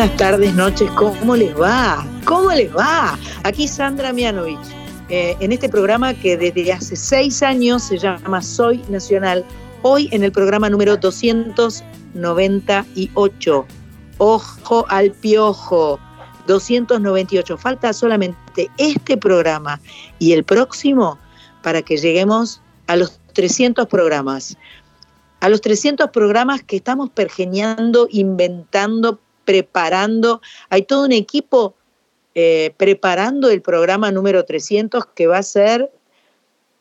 buenas tardes, noches. ¿Cómo les va? ¿Cómo les va? Aquí Sandra Mianovich eh, en este programa que desde hace seis años se llama Soy Nacional, hoy en el programa número 298. Ojo al piojo, 298. Falta solamente este programa y el próximo para que lleguemos a los 300 programas. A los 300 programas que estamos pergeñando, inventando, preparando. Hay todo un equipo eh, preparando el programa número 300 que va a ser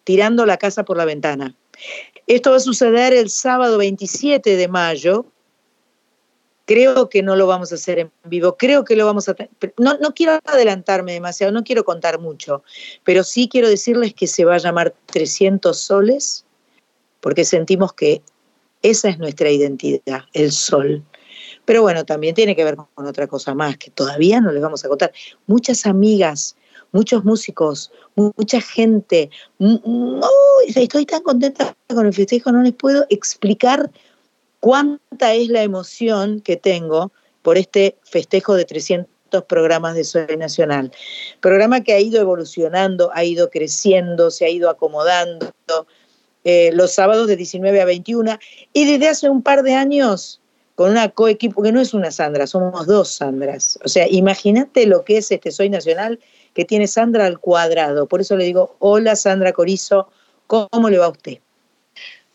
Tirando la casa por la ventana. Esto va a suceder el sábado 27 de mayo. Creo que no lo vamos a hacer en vivo, creo que lo vamos a... No, no quiero adelantarme demasiado, no quiero contar mucho, pero sí quiero decirles que se va a llamar 300 soles, porque sentimos que esa es nuestra identidad, el sol. Pero bueno, también tiene que ver con otra cosa más que todavía no les vamos a contar. Muchas amigas, muchos músicos, mucha gente. estoy tan contenta con el festejo, no les puedo explicar cuánta es la emoción que tengo por este festejo de 300 programas de Soy Nacional. Programa que ha ido evolucionando, ha ido creciendo, se ha ido acomodando. Eh, los sábados de 19 a 21 y desde hace un par de años con una coequipo, que no es una Sandra, somos dos Sandras. O sea, imagínate lo que es este Soy Nacional, que tiene Sandra al cuadrado. Por eso le digo, hola Sandra Corizo, ¿cómo le va a usted?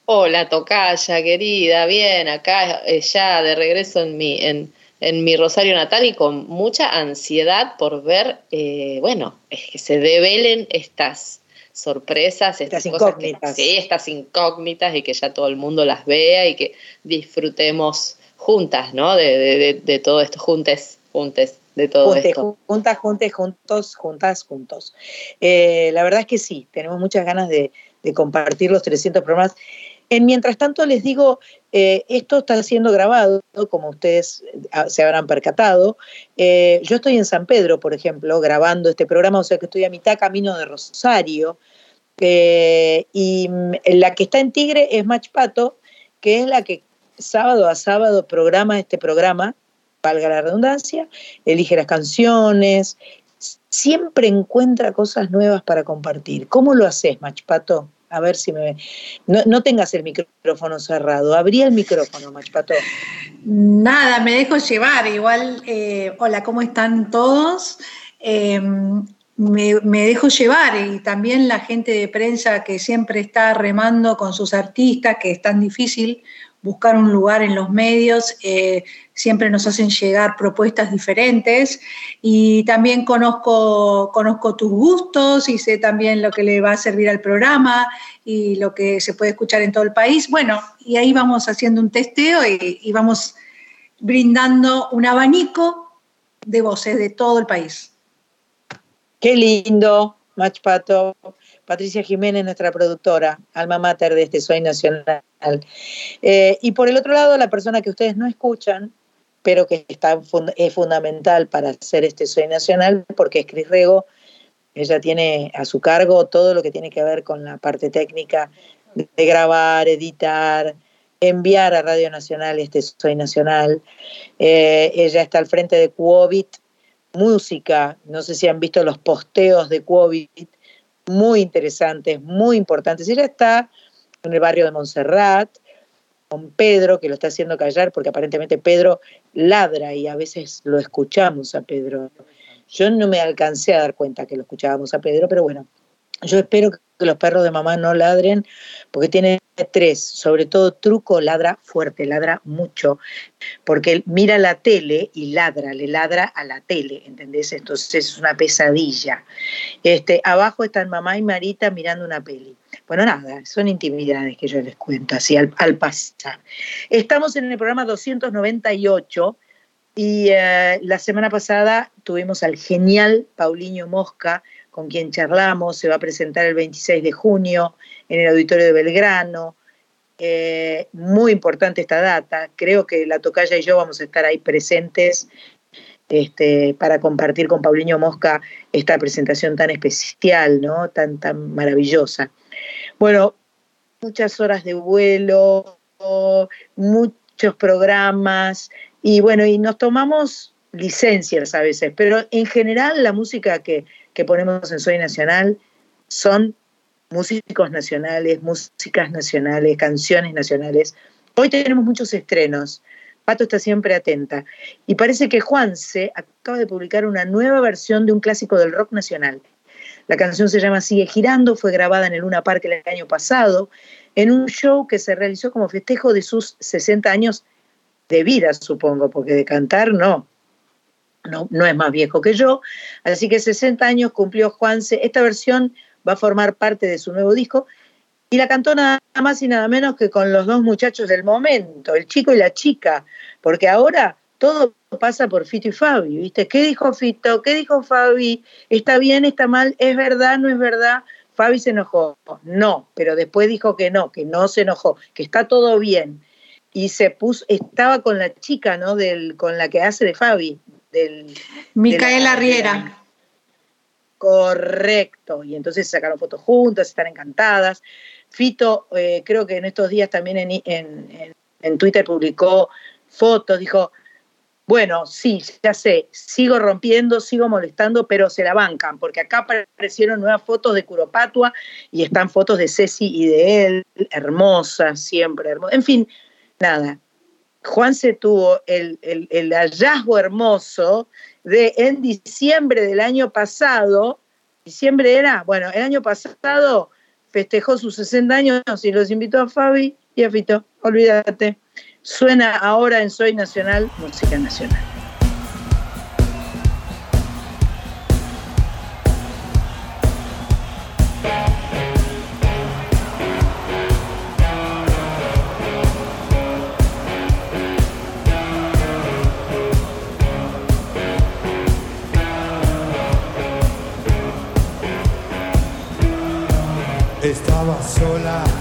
Hola Tocaya, querida, bien, acá eh, ya de regreso en mi, en, mi Rosario natal y con mucha ansiedad por ver, eh, bueno, es que se develen estas sorpresas, estas, incógnitas. sí, estas incógnitas y que ya todo el mundo las vea y que disfrutemos juntas, ¿no? De, de, todo esto, juntes, juntes, de todo esto. Juntas, juntes, juntos, juntas, juntos. Eh, la verdad es que sí, tenemos muchas ganas de, compartir los 300 programas. En mientras tanto, les digo, eh, esto está siendo grabado, como ustedes ah, se habrán percatado. Eh, yo estoy en San Pedro, por ejemplo, grabando este programa, o sea que estoy a mitad camino de Rosario. y mm, la que está en Tigre es Machpato, que es la que sábado a sábado programa este programa, valga la redundancia, elige las canciones, siempre encuentra cosas nuevas para compartir. ¿Cómo lo haces, Machpato? A ver si me... No, no tengas el micrófono cerrado. Abrí el micrófono, Machpato. Nada, me dejo llevar. Igual, eh, hola, ¿cómo están todos? Em, me, me, dejo llevar y también la gente de prensa que siempre está remando con sus artistas, que es tan difícil buscar un lugar en los medios, eh, siempre nos hacen llegar propuestas diferentes y también conozco, conozco tus gustos y sé también lo que le va a servir al programa y lo que se puede escuchar en todo el país. Bueno, y ahí vamos haciendo un testeo y, y vamos brindando un abanico de voces de todo el país. Qué lindo, Mach Pato. Patricia Jiménez, nuestra productora, alma mater de este Soy Nacional. Eh, y por el otro lado, la persona que ustedes no escuchan, pero que está, es fundamental para hacer este Soy Nacional, porque es Cris Rego, ella tiene a su cargo todo lo que tiene que ver con la parte técnica de grabar, editar, enviar a Radio Nacional este Soy Nacional. Eh, ella está al frente de Cuobit Música, no sé si han visto los posteos de Cuobit, muy interesantes, muy importantes. Ella está en el barrio de Montserrat, con Pedro, que lo está haciendo callar, porque aparentemente Pedro ladra y a veces lo escuchamos a Pedro. Yo no me alcancé a dar cuenta que lo escuchábamos a Pedro, pero bueno, yo espero que los perros de mamá no ladren, porque tiene tres, sobre todo Truco ladra fuerte, ladra mucho, porque mira la tele y ladra, le ladra a la tele, ¿entendés? Entonces es una pesadilla. Este, abajo están mamá y Marita mirando una peli. Bueno, nada, son intimidades que yo les cuento así al, pasar. Estamos en el programa 298 y eh, la semana pasada tuvimos al genial Paulinho Mosca con quien charlamos, se va a presentar el 26 de junio en el Auditorio de Belgrano. Eh, muy importante esta data, creo que la Tocaya y yo vamos a estar ahí presentes este, para compartir con Paulinho Mosca esta presentación tan especial, ¿no? tan, tan maravillosa. Bueno, muchas horas de vuelo, muchos programas, y bueno, y nos tomamos licencias a veces, pero en general la música que, ponemos en Soy Nacional son músicos nacionales, músicas nacionales, canciones nacionales. Hoy tenemos muchos estrenos. Pato está siempre atenta. Y parece que Juanse acaba de publicar una nueva versión de un clásico del rock nacional. La canción se llama Sigue Girando, fue grabada en el Luna Park el año pasado, en un show que se realizó como festejo de sus 60 años de vida, supongo, porque de cantar no no, no es más viejo que yo, así que 60 años cumplió Juanse. Esta versión va a formar parte de su nuevo disco y la cantó nada más y nada menos que con los dos muchachos del momento, el chico y la chica, porque ahora todo pasa por Fito y Fabi, ¿viste? ¿Qué dijo Fito? ¿Qué dijo Fabi? ¿Está bien? ¿Está mal? ¿Es verdad? ¿No es verdad? Fabi se enojó. No, pero después dijo que no, que no se enojó, que está todo bien. Y se puso, estaba con la chica, ¿no? Del, con la que hace de Fabi, Micaela Riera. Correcto, y entonces sacaron fotos juntas, están encantadas. Fito, eh, creo que en estos días también en, Twitter publicó fotos, dijo, bueno, sí, ya sé, sigo rompiendo, sigo molestando, pero se la bancan, porque acá aparecieron nuevas fotos de Curopatua y están fotos de Ceci y de él, hermosas, siempre hermosas. En fin, nada, Juan se tuvo el, hallazgo hermoso de en diciembre del año pasado, diciembre era, bueno, el año pasado festejó sus 60 años y los invitó a Fabi y a Fito, olvídate. Suena ahora en Soy Nacional, Música Nacional. Sola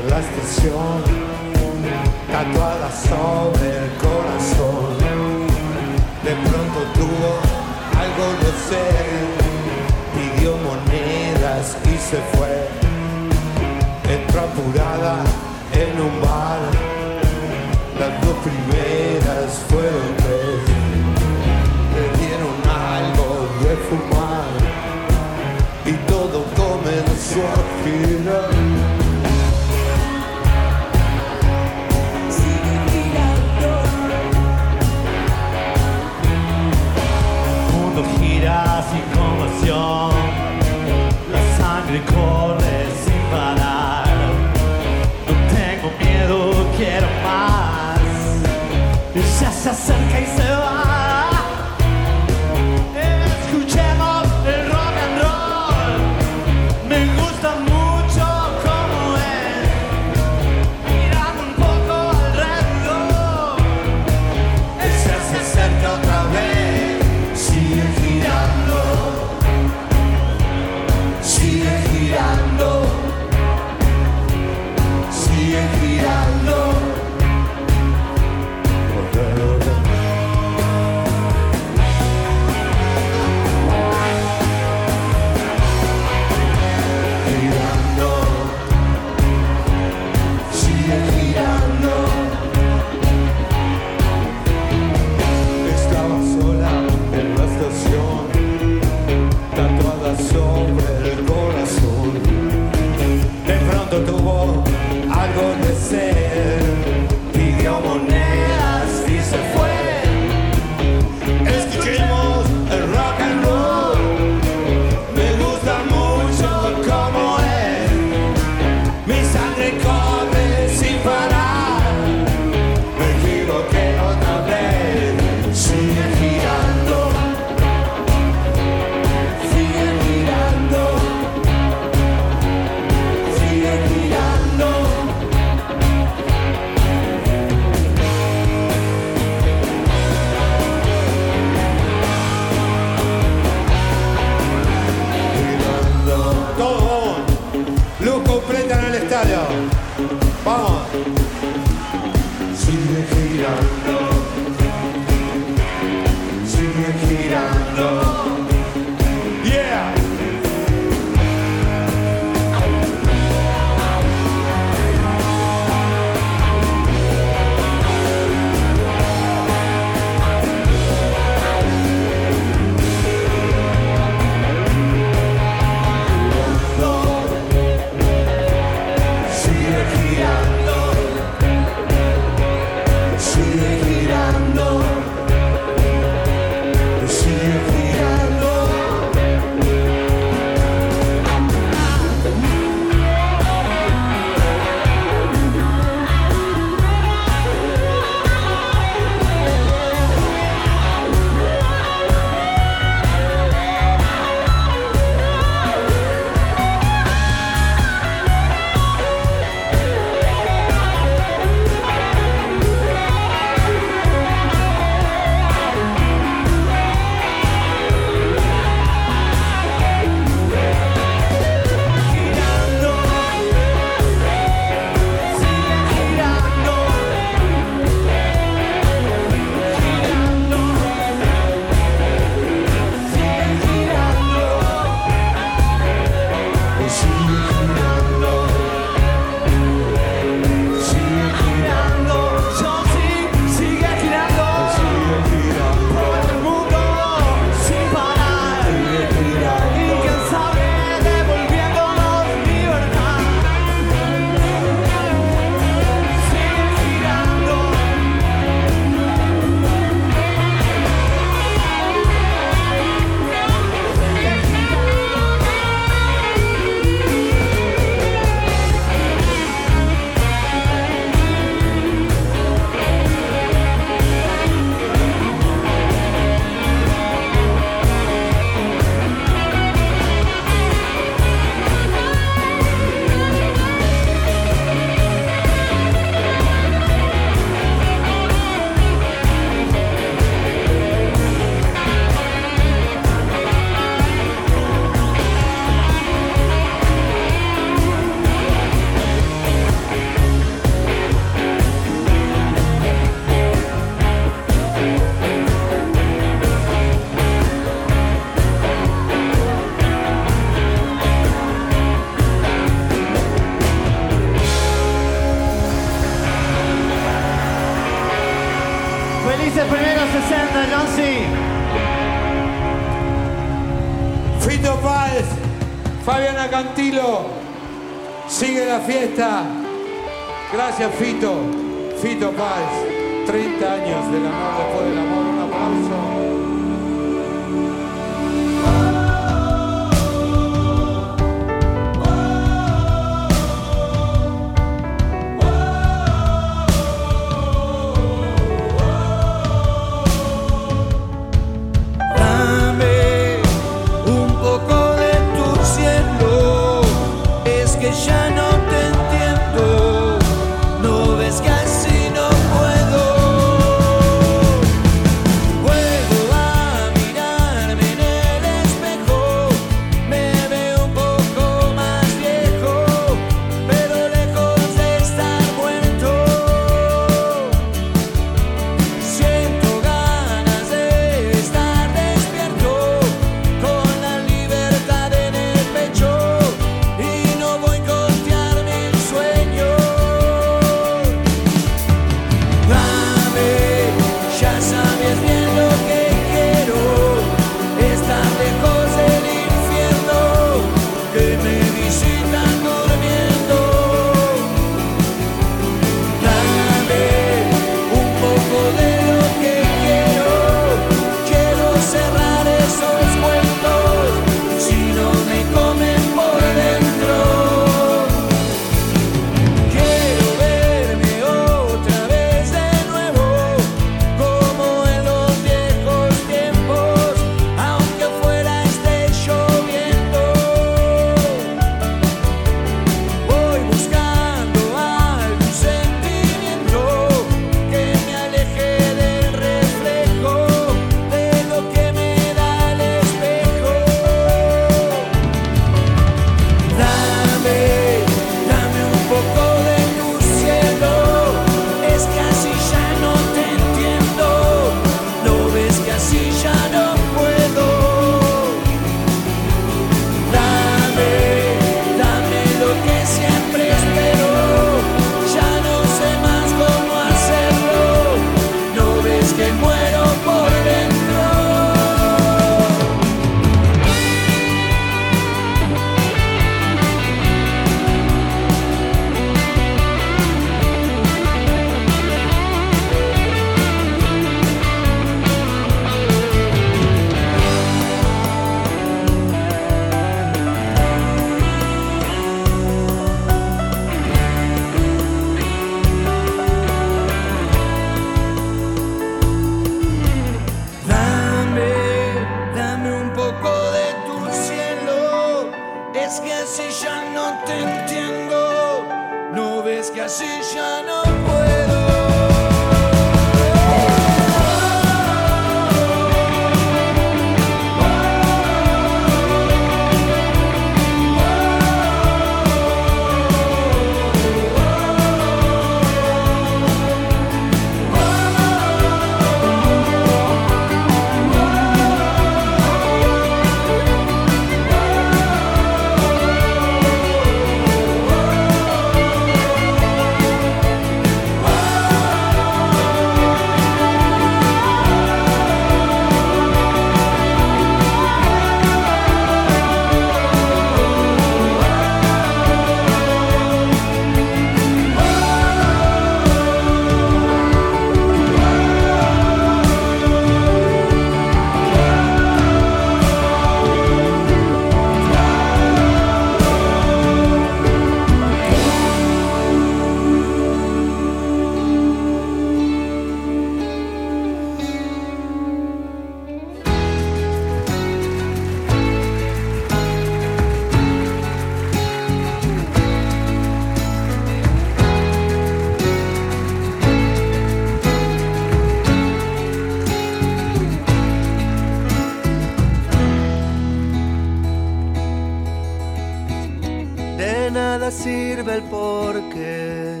porqué,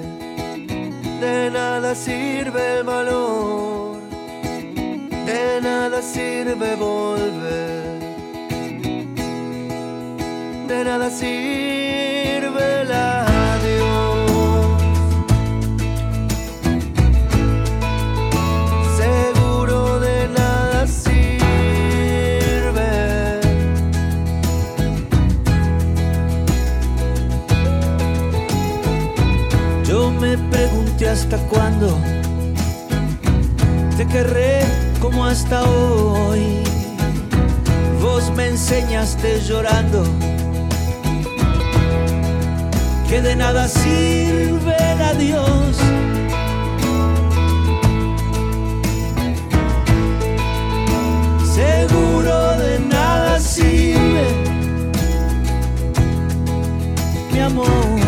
de nada sirve el valor, de nada sirve volver, de nada sirve el hasta cuándo te querré como hasta hoy. Vos me enseñaste llorando que de nada sirve el adiós. Seguro de nada sirve mi amor.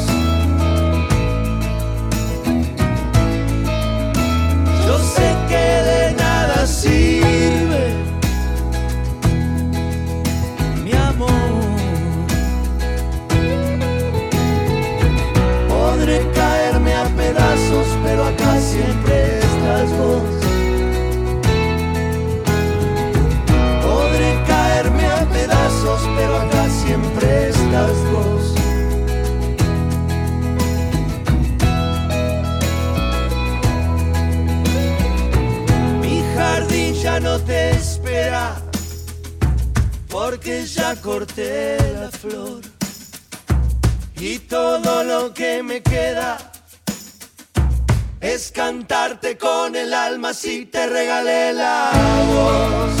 Sirve mi amor. Podré caerme a pedazos, pero acá siempre estás vos. Podré caerme a pedazos, pero acá siempre estás vos. Ya no te espera, porque ya corté la flor. Y todo lo que me queda es cantarte con el alma si te regalé la voz.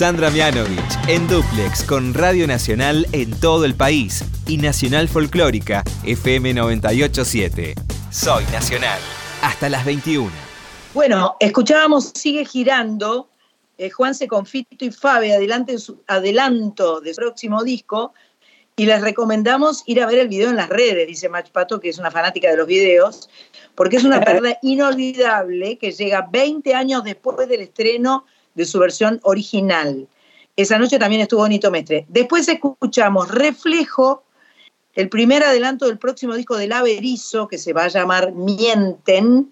Sandra Mianovich en Duplex con Radio Nacional en todo el país y Nacional Folclórica FM 987. Soy Nacional. Hasta las 21. Bueno, escuchábamos Sigue Girando, eh, Juanse con Fito y Fabi, adelante su, adelanto de su próximo disco, y les recomendamos ir a ver el video en las redes, dice Mach Pato, que es una fanática de los videos, porque es una perla inolvidable que llega 20 años después del estreno de su versión original. Esa noche también estuvo Bonito Mestre. Después escuchamos Reflejo, el primer adelanto del próximo disco del Averizo, que se va a llamar Mienten,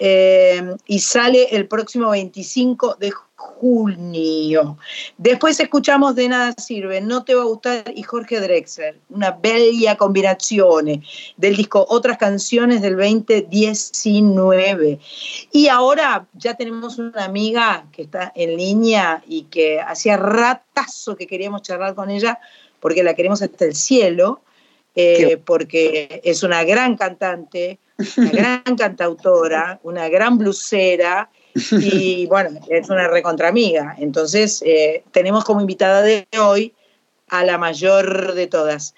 eh, y sale el próximo 25 de junio. Después escuchamos De Nada Sirve, No Te Va a Gustar y Jorge Drexler, una bella combinación del disco Otras Canciones del 2019. Y ahora ya tenemos una amiga que está en línea y que hacía ratazo que queríamos charlar con ella porque la queremos hasta el cielo, eh, porque es una gran cantante, una gran cantautora, una gran blusera y bueno, es una recontramiga. Entonces, eh, tenemos como invitada de hoy a la mayor de todas.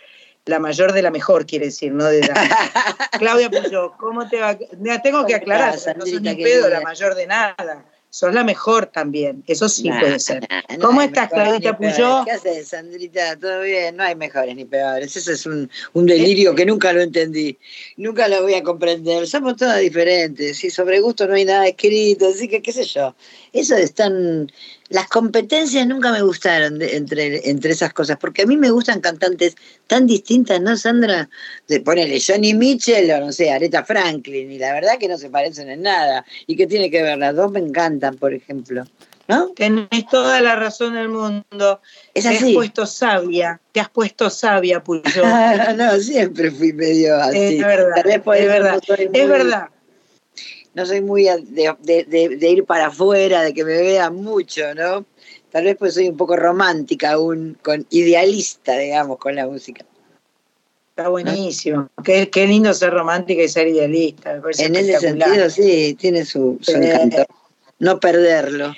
La mayor de la mejor, quiere decir, ¿no? De Claudia Puyo, ¿cómo te va? Tengo que aclarar, no soy ni pedo la mayor de nada sos la mejor también, eso sí puede ser. ¿Cómo estás, Claudita Puyó? ¿Qué haces, Sandrita? ¿Todo bien? No hay mejores ni peores, eso es un, un delirio que nunca lo entendí, nunca lo voy a comprender, somos todas diferentes, y sobre gusto no hay nada escrito, así que qué sé yo, eso es tan las competencias nunca me gustaron entre, entre esas cosas, porque a mí me gustan cantantes tan distintas, ¿no, Sandra? De ponerle Johnny Mitchell o no sé, Aretha Franklin, y la verdad que no se parecen en nada. ¿Y qué tiene que ver? Las dos me encantan, por ejemplo. ¿No? Tenés toda la razón del mundo. Es te así. has puesto sabia, te has puesto sabia, Puyo. no, siempre fui medio así. Es verdad, es verdad, es verdad. No soy muy de, de- de- de ir para afuera, de que me vean mucho, ¿no? Tal vez pues soy un poco romántica aún, con idealista, digamos, con la música. Está buenísimo. Qué, qué lindo ser romántica y ser idealista. me parece En ese sentido, sí, tiene su, su Sí. encanto. No perderlo.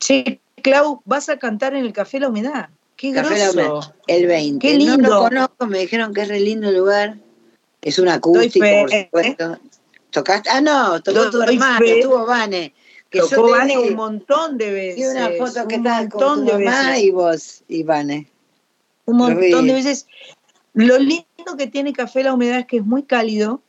Che, Clau, vas a cantar en el Café La Humedad. Qué Café La grosso. Humedad, el 20. Qué No lindo. lo conozco, me dijeron que es re lindo el lugar. Es un acústico, por supuesto. ¿Tocaste? Ah, no, tocó tu hermano, fe. tuvo Vane. Que yo Tocó te Vane vi. un montón de veces. Vi una foto que un estaba con tu de mamá veces. y vos, y Vane. Un montón de veces. Lo lindo que tiene Café La Humedad es que es muy cálido.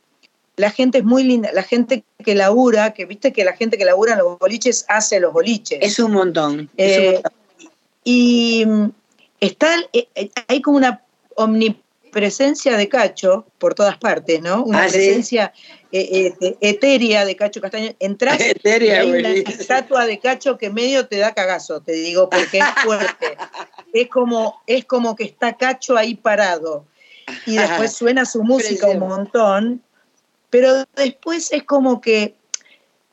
La gente es muy linda. La gente que labura, que viste que la gente que labura en los boliches hace los boliches. Es un montón. es un Eh, montón. y mm, está, eh, eh, hay como una omnipresencia de Cacho por todas partes, ¿no? Una Ah, ¿sí? Eh, eh, etérea de Cacho Castaño. Entrás Etérea, hay una estatua de Cacho que medio te da cagazo, te digo, porque es fuerte. es, como, es como que está Cacho ahí parado. Y después suena su música un montón, pero después es como que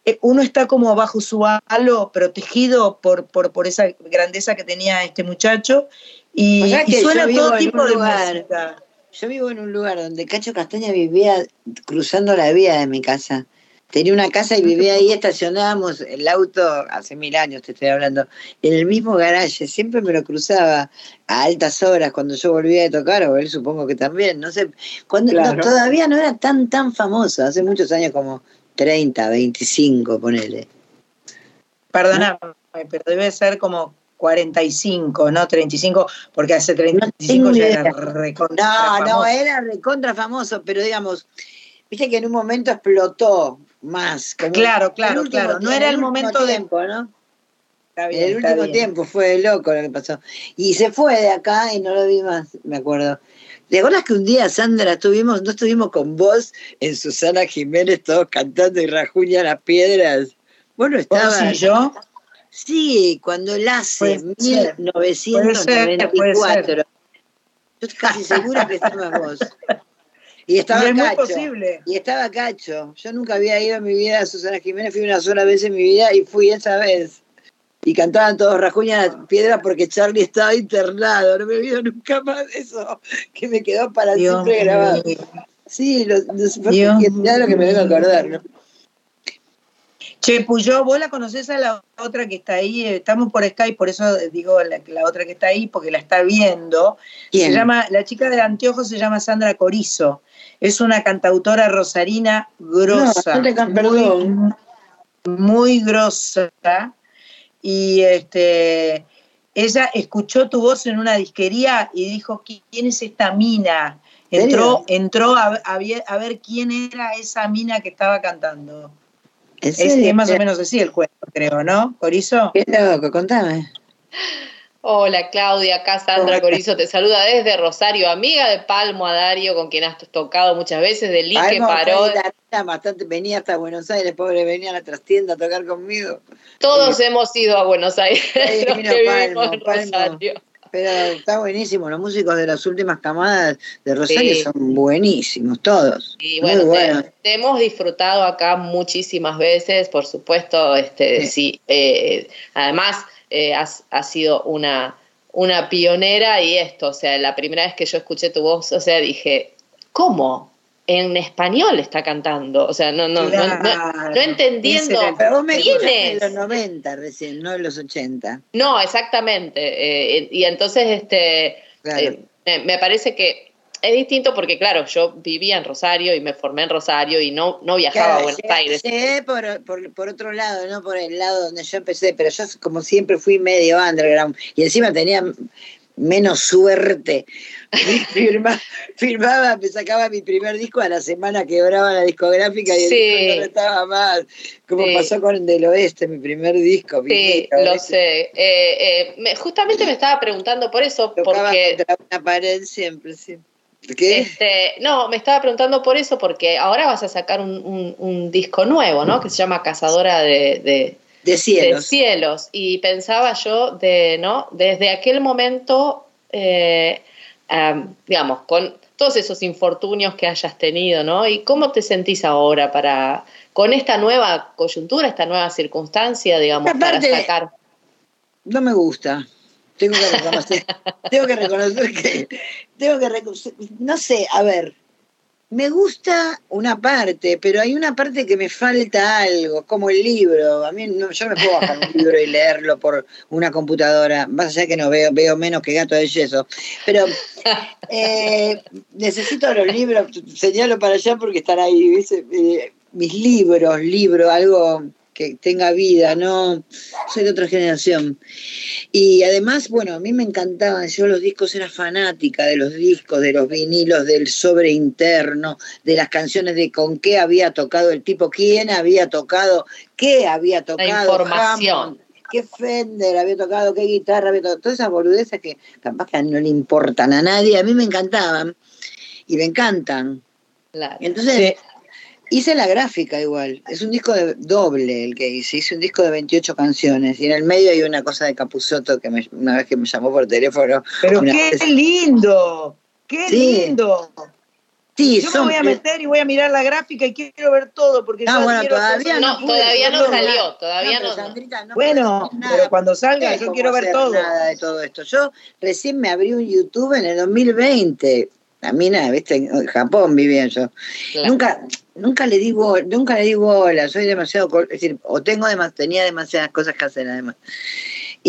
eh, uno está como bajo su halo, protegido por, por, por esa grandeza que tenía este muchacho, y, O sea y suena todo tipo de música. Yo vivo en un lugar donde Cacho Castaña vivía cruzando la vía de mi casa. Tenía una casa y vivía ahí, estacionábamos el auto, hace mil años te estoy hablando, en el mismo garaje. Siempre me lo cruzaba a altas horas cuando yo volvía de tocar, o él supongo que también, no sé. Cuando no, todavía no era tan, tan famoso, hace muchos años como 30, 25, ponele. Perdóname, pero debe ser como 45, no 35, porque hace 35 tengo ya era recontra No, no, famoso. era recontra famoso, pero digamos, viste que en un momento explotó más. como Claro, claro, claro. No era el momento de- tiempo, ¿no? Está bien, el está último bien. tiempo fue loco lo que pasó. Y se fue de acá y no lo vi más, me acuerdo. ¿Te acuerdas que un día, Sandra, estuvimos, no estuvimos con vos en Susana Jiménez todos cantando y rajuña las piedras? Bueno, ¿Vos estaba. y yo? Sí, cuando él hace Puede ser. 1994. Yo estoy casi segura que estabas vos. Y estaba Y Cacho. posible. Y estaba Cacho. Yo nunca había ido en mi vida a Susana Jiménez, fui una sola vez en mi vida y fui esa vez. Y cantaban todos rajuña las piedras porque Charlie estaba internado. No me olvido nunca más eso, que me quedó para Dios siempre grabado. mío. Sí, lo, qué, mirá lo que me a acordar, ¿no? Che, Puyó, vos la conocés a la otra que está ahí, eh, estamos por Skype, por eso digo la, la otra que está ahí, porque la está viendo. ¿Quién? Se llama, la chica de anteojos se llama Sandra Corizo. Es una cantautora rosarina grosa. No, no te can- muy- perdón. Muy grosa. Y este ella escuchó tu voz en una disquería y dijo, ¿quién es esta mina? ¿En Entró, entró a, a ver quién era esa mina que estaba cantando. ¿En Es, más o menos así el cuento, creo, ¿no? Corizo. Qué loco, contame. Hola Claudia, acá Sandra Hola. Corizo te saluda desde Rosario, amiga de Palmo Adario, con quien has tocado muchas veces, de Lique Paró. bastante, venía hasta Buenos Aires, pobre, venía a la trastienda a tocar conmigo. Todos hemos ido a Buenos Aires, Ahí los que Palmo, vivimos en Palmo. Rosario. Pero está buenísimo, los músicos de las últimas camadas de Rosario Sí. son buenísimos, todos. Y Muy bueno, te- hemos disfrutado acá muchísimas veces, por supuesto, este, Sí. sí. eh, además, eh, has, has sido una, una pionera y esto, o sea, la primera vez que yo escuché tu voz, o sea, dije, ¿cómo? En español está cantando, o sea, no, no, no, no, entendiendo. Pero vos me ¿Quién en es? los 90 recién, no en los 80. No, exactamente. eh, y entonces, este, Claro. eh, me, parece que es distinto porque, claro, yo vivía en Rosario y me formé en Rosario y no, no viajaba a Buenos llegué- Aires. llegué por, por, por otro lado, no por el lado donde yo empecé, pero yo como siempre fui medio underground y encima tenía menos suerte. Firma- firmaba, me sacaba mi primer disco a la semana que grababa la discográfica y el Sí. disco no estaba más. Como Sí. pasó con Del Oeste, mi primer disco. Sí, lo sé. Eh, eh, me- justamente me estaba preguntando por eso, Tocaba porque contra una pared siempre, sí. ¿Qué? este, no, me estaba preguntando por eso, porque ahora vas a sacar un, un- un disco nuevo, ¿no? Que se llama Cazadora de, de- De de cielos. cielos. Y pensaba yo de, ¿no? Desde aquel momento, eh, am, digamos, con todos esos infortunios que hayas tenido, ¿no? ¿Y cómo te sentís ahora para, con esta nueva coyuntura, esta nueva circunstancia, digamos, Aparte- para sacar? No me gusta. Tengo que reconocer, tengo que reconocer que, tengo que reconocer, no sé, a ver, me gusta una parte, pero hay una parte que me falta algo, como el libro. A mí no, yo me puedo bajar un libro y leerlo por una computadora, más allá que no veo, veo menos que gato de yeso. Pero eh, necesito los libros, señalo para allá porque están ahí. Eh, mis libros, libro, algo que tenga vida, no soy de otra generación. Y además, bueno, a mí me encantaban, yo los discos era fanática de los discos, de los vinilos, del sobre interno, de las canciones de con qué había tocado el tipo, quién había tocado, qué había tocado, información. Hammond, qué Fender había tocado, qué guitarra había tocado, todas esas boludeces que capaz que no le importan a nadie, a mí me encantaban y me encantan. Claro. Entonces, hice la gráfica igual. Es un disco de doble el que hice. Hice un disco de 28 canciones. Y en el medio hay una cosa de Capuzoto que me- una vez que me llamó por teléfono. Pero qué vez- lindo, qué Sí. lindo. Sí, Yo me voy a meter y voy a mirar la gráfica y quiero ver todo porque Ah, yo bueno, todavía No, pude todavía no hacerlo, salió, todavía pero no. Sandrita, no Bueno, nada. pero cuando salga No yo quiero ver todo. Nada de todo esto. Yo recién me abrí un YouTube en el 2020. La mina, viste, en Japón vivía yo. Claro. Nunca, nunca le di bola, nunca le di bola, soy demasiado, es decir, o tengo demas- tenía demasiadas cosas que hacer además.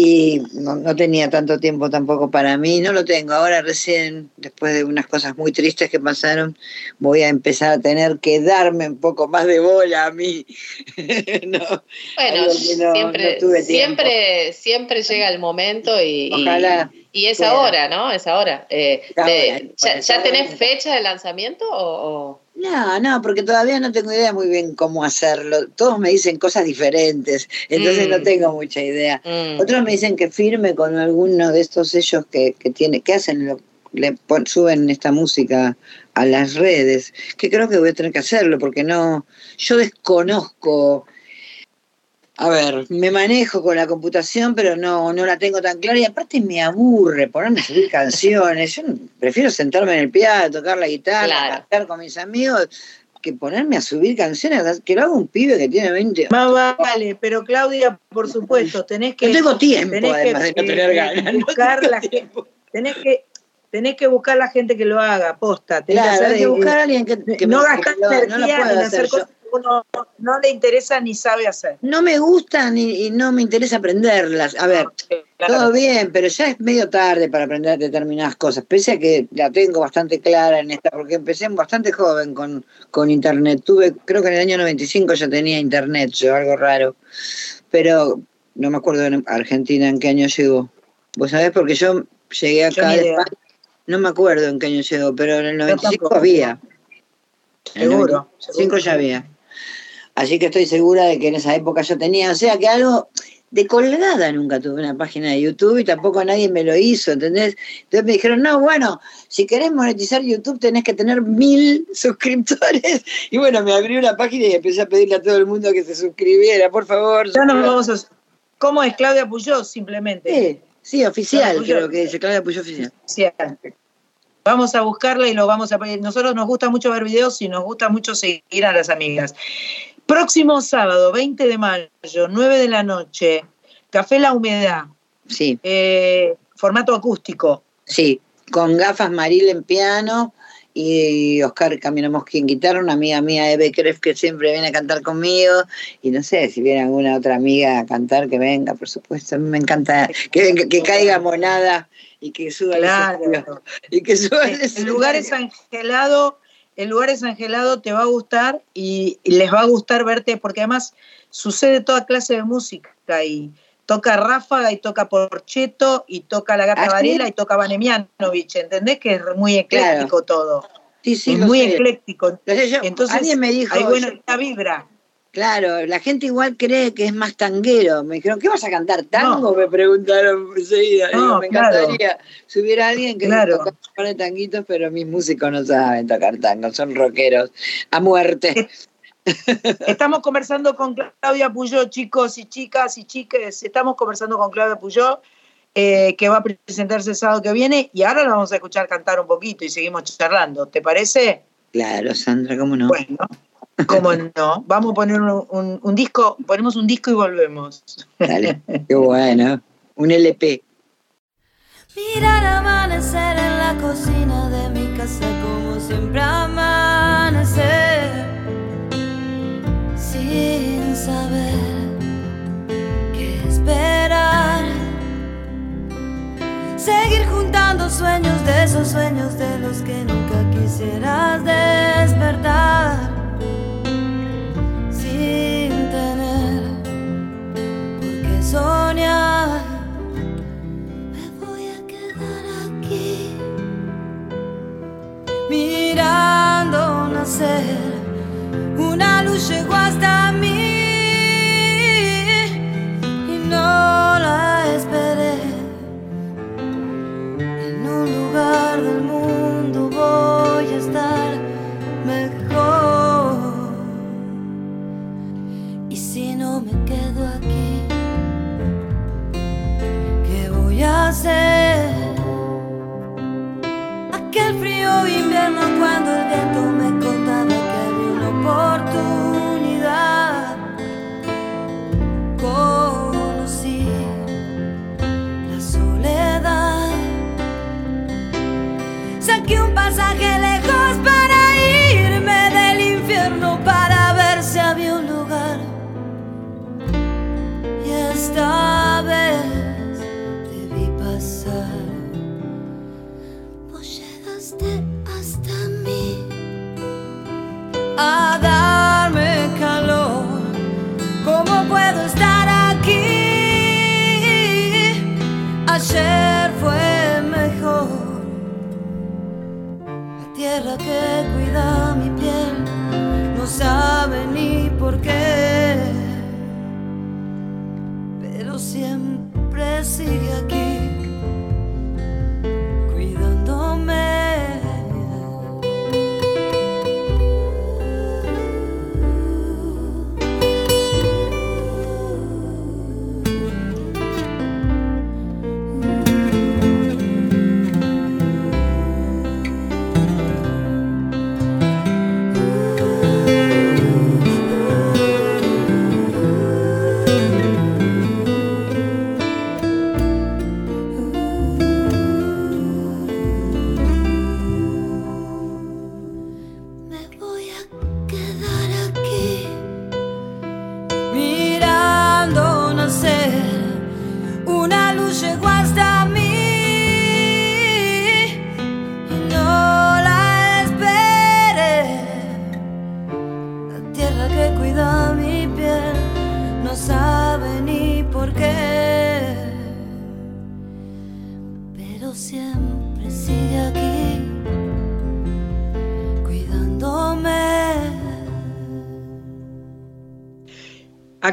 Y no, no tenía tanto tiempo tampoco para mí, no lo tengo. Ahora recién, después de unas cosas muy tristes que pasaron, voy a empezar a tener que darme un poco más de bola a mí. no, Bueno, no- siempre, no siempre, siempre llega el momento y, y- Ojalá y es ahora, ¿no? Es ahora. Eh, ahora, ¿ya, ya tenés fecha de lanzamiento o...? o- No, no, porque todavía no tengo idea muy bien cómo hacerlo. Todos me dicen cosas diferentes, entonces Mm. no tengo mucha idea. Mm, Otros me dicen que firme con alguno de estos sellos que, que tiene, que hacen lo- le pon- suben esta música a las redes, que creo que voy a tener que hacerlo, porque no, yo desconozco, a ver, me manejo con la computación, pero no, no la tengo tan clara, y aparte me aburre ponerme a subir canciones, yo prefiero sentarme en el piano, tocar la guitarra, Claro. cantar con mis amigos, que ponerme a subir canciones, que lo haga un pibe que tiene 20 Más vale, pero Claudia, por supuesto, tenés que No tengo tiempo, tenés que, además de no tener eh, ganas. no buscar la gente, tenés que tenés que buscar la gente que lo haga, posta, tenés Claro, que que buscar a alguien que, que no me- gastar que no energía puedo en hacer cosas uno no le interesa ni sabe hacer. No me gustan y, y no me interesa aprenderlas. A ver, Claro. todo bien, pero ya es medio tarde para aprender determinadas cosas. Pese a que la tengo bastante clara en esta, porque empecé bastante joven con, con internet. Tuve, creo que en el año 95 ya tenía internet, yo, algo raro. Pero no me acuerdo en Argentina en qué año llegó. ¿Vos sabés? Porque yo llegué acá de. España, no me acuerdo en qué año llegó, pero en el 95 tampoco. había. En el Seguro, 95 seguro. ya había. Así que estoy segura de que en esa época yo tenía, o sea que algo de colgada nunca tuve una página de YouTube y tampoco nadie me lo hizo, ¿entendés? Entonces me dijeron, no, bueno, si querés monetizar YouTube tenés que tener mil suscriptores. Y bueno, me abrí una página y empecé a pedirle a todo el mundo que se suscribiera, por favor. Ya nos vamos a... ¿Cómo es Claudia Puyó? Simplemente. Sí, sí, oficial, Puyol. creo que dice, Claudia Puyo oficial. oficial. Vamos a buscarla y lo vamos a pedir. Nosotros nos gusta mucho ver videos y nos gusta mucho seguir a las amigas. Próximo sábado, 20 de mayo, 9 de la noche, Café La Humedad, Sí, eh, formato acústico. sí, con gafas Maril en piano y Oscar Caminamos en guitarra, una amiga mía, Eve Kref, que siempre viene a cantar conmigo. Y no sé, si viene alguna otra amiga a cantar, que venga, por supuesto. A mí me encanta que, venga, que caiga monada y que suba. Claro. Y que suba El lugar es angelado, el lugar es angelado, te va a gustar y, les va a gustar verte, porque además sucede toda clase de música y toca Ráfaga y toca Porcheto y toca La Gata ¿Ah? Varela y toca Vanemianovich, ¿entendés? Que es muy ecléctico todo. Sí, sí, es muy sé. ecléctico. Yo- Entonces, alguien me dijo, hay buena yo- vibra. Claro, la gente igual cree que es más tanguero. Me dijeron, ¿qué vas a cantar? ¿Tango? Me preguntaron enseguida. No, Digo, me claro. encantaría si hubiera alguien que Claro. tocara un par de tanguitos, pero mis músicos no saben tocar tango, son rockeros a muerte. Estamos conversando con Claudia Puyó, chicos y chicas y chiques. Estamos conversando con Claudia Puyó, eh, que va a presentarse el sábado que viene. Y ahora la vamos a escuchar cantar un poquito y seguimos charlando. ¿Te parece? Claro, Sandra, ¿cómo no? Bueno, ¿cómo no? Vamos a poner un, un- un disco, ponemos un disco y volvemos. Dale, qué bueno. Un LP. Mirar amanecer en la cocina de mi casa como siempre amanecer sin saber qué esperar. Seguir juntando sueños de esos sueños de los que nunca quisieras despertar Me voy a quedar aquí mirando nacer. Una luz llegó hasta mí hacer? Aquel frío invierno cuando el viento que cuida mi piel no sabe ni por qué, pero siempre sigue aquí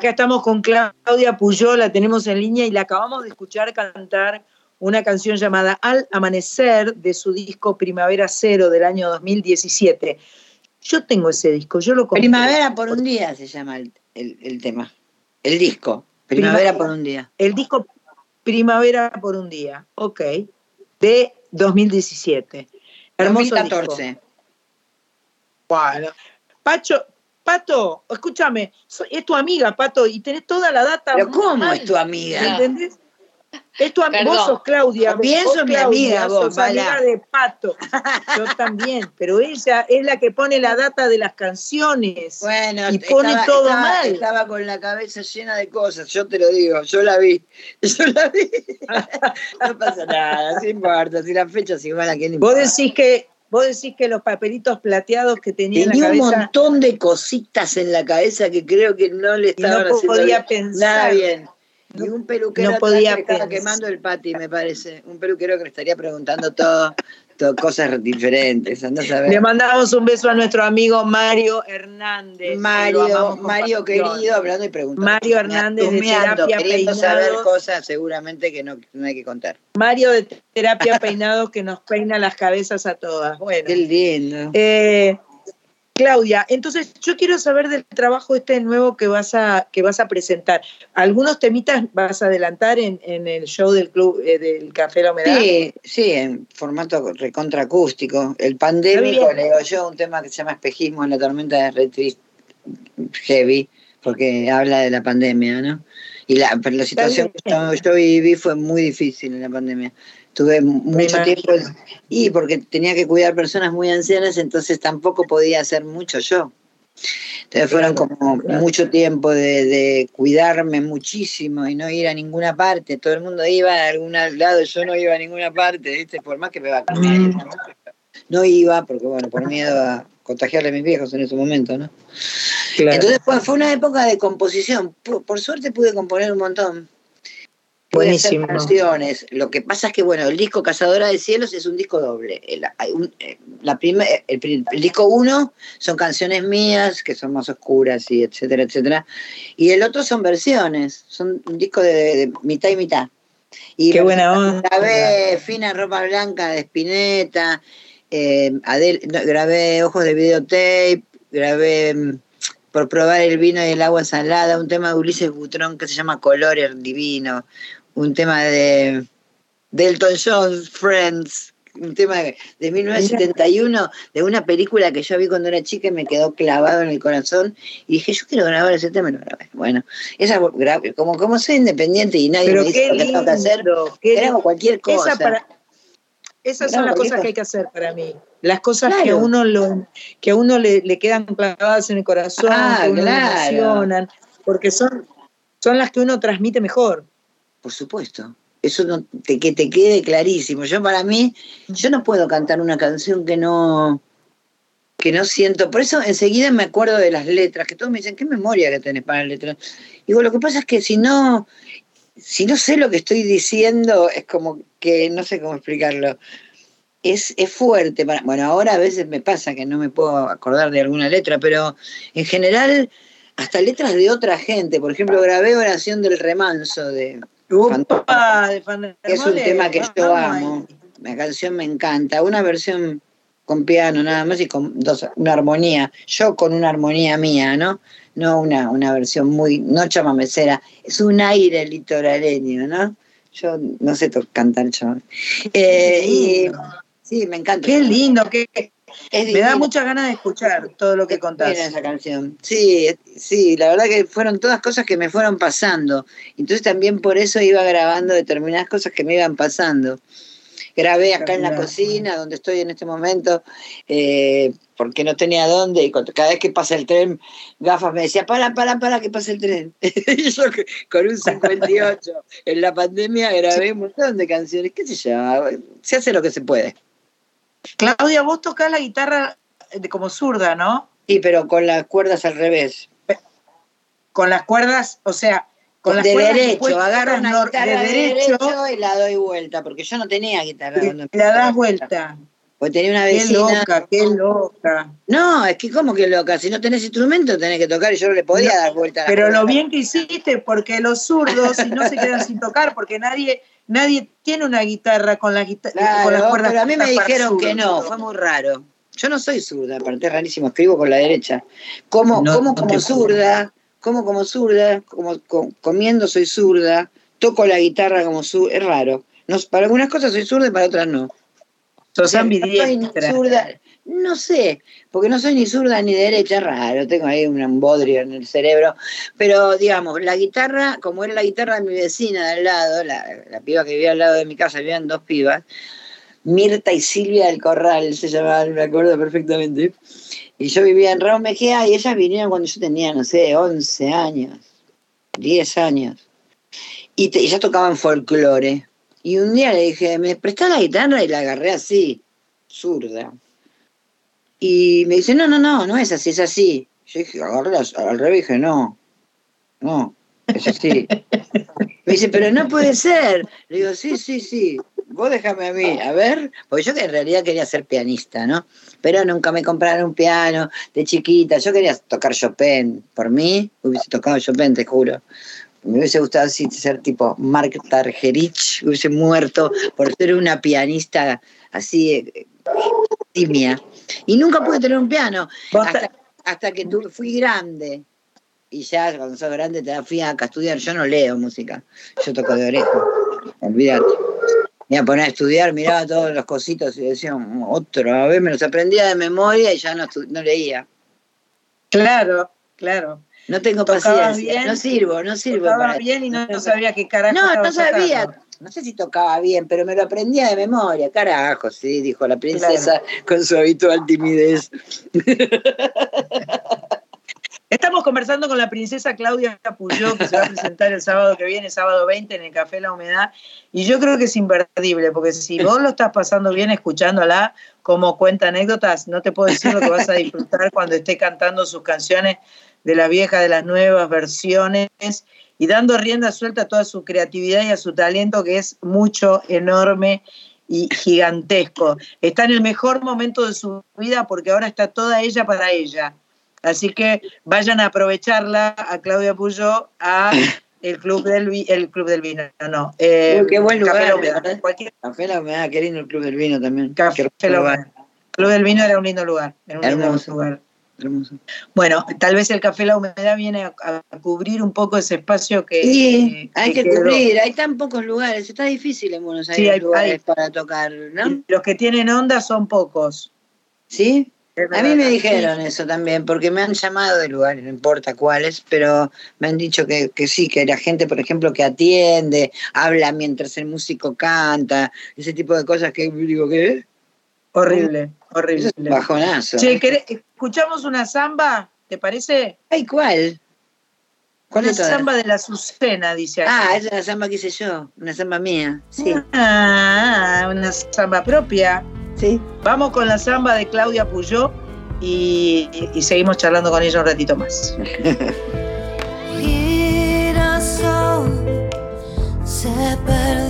Acá estamos con Claudia Puyol, la tenemos en línea y la acabamos de escuchar cantar una canción llamada Al Amanecer de su disco Primavera Cero del año 2017. Yo tengo ese disco, yo lo compré. Primavera por un día se llama el, el- el tema. El disco. Primavera Primavera. por un día. El disco Primavera por un día, ok, de 2017. Hermoso 2014. disco. Bueno, Pacho, Pato, escúchame, soy- es tu amiga, Pato, y tenés toda la data. Pero ¿cómo mal, es tu amiga? ¿Entendés? Es tu amiga, vos sos Claudia. También vos sos mi Claudia, amiga, vos, sos amiga de Pato. Yo también, pero ella es la que pone la data de las canciones. Bueno, Y pone todo estaba- mal. Estaba con la cabeza llena de cosas, yo te lo digo, yo la vi. Yo la vi. no pasa nada, no importa, si la fecha es igual a quién Vos importa. decís que, vos decís que los papelitos plateados que tenía, en Tenía la un montón de cositas en la cabeza que creo que no le no estaban haciendo podía bien- pensar. nada bien. Y un peluquero no podía que estaba quemando el pati, me parece. Un peluquero que le estaría preguntando todo cosas diferentes. Andás a ver. Le mandamos un beso a nuestro amigo Mario Hernández. Mario, Mario querido, hablando y preguntando. Mario Hernández de Terapia queriendo saber cosas seguramente que no, no hay que contar. Mario de Terapia Peinado que nos peina las cabezas a todas. Bueno. Qué lindo. Eh, Claudia, entonces yo quiero saber del trabajo este nuevo que vas a, que vas a presentar. ¿Algunos temitas vas a adelantar en, en el show del club eh, del Café La Humedad? Sí, sí, en formato recontraacústico. El pandémico, Está le bien. digo yo, un tema que se llama Espejismo en la tormenta de Retri Heavy, porque habla de la pandemia, ¿no? Y la, pero la situación que yo viví fue muy difícil en la pandemia. Tuve mucho tiempo, y porque tenía que cuidar personas muy ancianas, entonces tampoco podía hacer mucho yo. Entonces fueron como mucho tiempo de, de cuidarme muchísimo y no ir a ninguna parte. Todo el mundo iba a algún lado, yo no iba a ninguna parte, ¿viste? Por más que me vacuné. Mm. No iba, porque bueno, por miedo a contagiarle a mis viejos en ese momento, ¿no? Claro. Entonces fue, fue una época de composición. Por, por suerte pude componer un montón. Buenísimo. canciones. Lo que pasa es que, bueno, el disco Cazadora de Cielos es un disco doble. El, un- eh, la primer- el, pri- el disco uno son canciones mías, que son más oscuras y etcétera, etcétera. Y el otro son versiones. Son un disco de, de mitad y mitad. Y Qué buena onda. Grabé Fina Ropa Blanca de Spinetta, eh, Adel- no, grabé Ojos de Videotape, grabé mm, Por probar el vino y el agua salada, un tema de Ulises Butrón que se llama Colores Divino, un tema de Delton Jones, Friends, un tema de, de 1971, de una película que yo vi cuando era chica y me quedó clavado en el corazón. Y dije, yo quiero grabar ese tema y lo grabé. Bueno, esa, como, como soy independiente y nadie Pero me dice lo que tengo que hacer, grabo cualquier cosa. Esa para- esas son las cosas que hay que hacer para mí. Las cosas que a uno lo, que a uno le, le quedan clavadas en el corazón, Ah, que uno claro. emocionan, porque son, son las que uno transmite mejor. Por supuesto. Eso no, te, que te quede clarísimo. Yo para mí, yo no puedo cantar una canción que no que no siento. Por eso enseguida me acuerdo de las letras, que todos me dicen, ¿qué memoria que tenés para las letras? Digo, lo que pasa es que si no, si no sé lo que estoy diciendo, es como que no sé cómo explicarlo. Es, es fuerte. Para, bueno, ahora a veces me pasa que no me puedo acordar de alguna letra, pero en general, hasta letras de otra gente. Por ejemplo, grabé Oración del Remanso de, Upa, de Fan- es un tema que yo amo. La canción me encanta. Una versión con piano nada más y con dos, una armonía. Yo con una armonía mía, ¿no? No una, una versión muy, no chamamecera. Es un aire litoraleño, ¿no? Yo no sé cantar yo. Eh, y, sí, me encanta. Qué lindo, qué, Es me da muchas ganas de escuchar todo lo que contás. Buena esa canción. Sí, sí, la verdad que fueron todas cosas que me fueron pasando. Entonces también por eso iba grabando determinadas cosas que me iban pasando. Grabé acá en la cocina, donde estoy en este momento, eh, porque no tenía dónde, y cada vez que pasa el tren, Gafas me decía, para, para, para, que pase el tren. y yo con un 58, en la pandemia grabé un montón de canciones, qué sé yo, se hace lo que se puede. Claudia, vos tocás la guitarra de como zurda, ¿no? Sí, pero con las cuerdas al revés. Con las cuerdas, o sea, con las de cuerdas derecho, agarro una guitarra de de derecho derecho y la doy vuelta, porque yo no tenía guitarra. cuando la das vuelta. Porque tenía una Qué vecina. loca, qué loca. No, es que como que loca, si no tenés instrumento tenés que tocar y yo no le podía No, dar vuelta a la Pero lo bien que hiciste, porque los zurdos, si no se quedan sin tocar, porque nadie, nadie tiene una guitarra con, la guita- con las Claro, cuerdas. pero a mí me dijeron que no, fue muy raro. Yo no soy zurda, aparte es rarísimo, escribo con la derecha. Como, No, como no como zurda, como como zurda, como, co- comiendo soy zurda, toco la guitarra como zurda, es raro. No, para algunas cosas soy zurda y para otras no. Sos No soy ambidiestra. zurda, no sé, porque no soy ni zurda ni derecha, raro, tengo ahí un bodrio en el cerebro, pero digamos, la guitarra, como era la guitarra de mi vecina de al lado, la, la piba que vivía al lado de mi casa, vivían dos pibas, Mirta y Silvia del Corral se llamaban, me acuerdo perfectamente, y yo vivía en Raúl Mejía y ellas vinieron cuando yo tenía, no sé, 11 años, 10 años, y, te- y ya tocaban folclore. Y un día le dije, ¿me prestás la guitarra? Y la agarré así, zurda. Y me dice, no, no, no, no es así, es así. Yo dije, agarré al revés, dije, no, no, es así. me dice, pero no puede ser. Le digo, sí, sí, sí, vos déjame a mí, a ver, porque yo en realidad quería ser pianista, ¿no? Pero nunca me compraron un piano de chiquita. Yo quería tocar Chopin. Por mí, hubiese tocado Chopin, te juro. Me hubiese gustado así ser tipo Mark Targerich, hubiese muerto por ser una pianista así eh, timia. Y nunca pude tener un piano. Hasta, hasta que tu- fui grande. Y ya cuando sos grande te fui a, a estudiar. Yo no leo música, yo toco de oreja. Olvídate. Me iba a poner a estudiar, miraba todos los cositos y decía, otra vez me los aprendía de memoria y ya no, no leía. Claro, claro. No tengo paciencia, bien, no sirvo, no sirvo. Para- bien y no, no sabía qué carajo No, no sabía. tocando. No sé si tocaba bien, pero me lo aprendía de memoria. Carajo, sí, dijo la princesa con su habitual timidez. Estamos conversando con la princesa Claudia Puyó, que se va a presentar el sábado que viene, sábado 20, en el Café La Humedad. Y yo creo que es imperdible, porque si vos lo estás pasando bien escuchándola, como cuenta anécdotas, no te puedo decir lo que vas a disfrutar cuando esté cantando sus canciones de las viejas, de las nuevas versiones, y dando rienda suelta a toda su creatividad y a su talento, que es mucho, enorme y gigantesco. Está en el mejor momento de su vida porque ahora está toda ella para ella. Así que vayan a aprovecharla a Claudia Puyó a el Club del, Vi- el club del Vino. No, eh, Uy, qué buen Café lugar, La Humedad, cualquier Café La Humedad, qué lindo el Club del Vino también. Café La. Humedad. Club del Vino era un lindo lugar. Era un lindo Hermoso. lugar. Hermoso. Bueno, tal vez el Café La Humedad viene a, a cubrir un poco ese espacio que. Sí, hay que quedó. cubrir, hay tan pocos lugares, está difícil en Buenos Aires Sí, hay- lugares hay. para tocar, ¿no? Los que tienen onda son pocos. ¿Sí? A mí me dijeron eso también, porque me han llamado de lugares, no importa cuáles, pero me han dicho que, que sí, que la gente, por ejemplo, que atiende, habla mientras el músico canta, ese tipo de cosas que digo que Horrible, eso horrible. es un bajonazo. Che, ¿querés- ¿escuchamos una samba? ¿Te parece? Ay, ¿cuál? ¿Cuál de todas? samba de la Azucena, dice acá. Ah, esa es la samba que hice yo, una samba mía, sí. Ah, una samba propia. Sí. Vamos con la samba de Claudia Puyó y, y seguimos charlando con ella un ratito más. girasol se perdió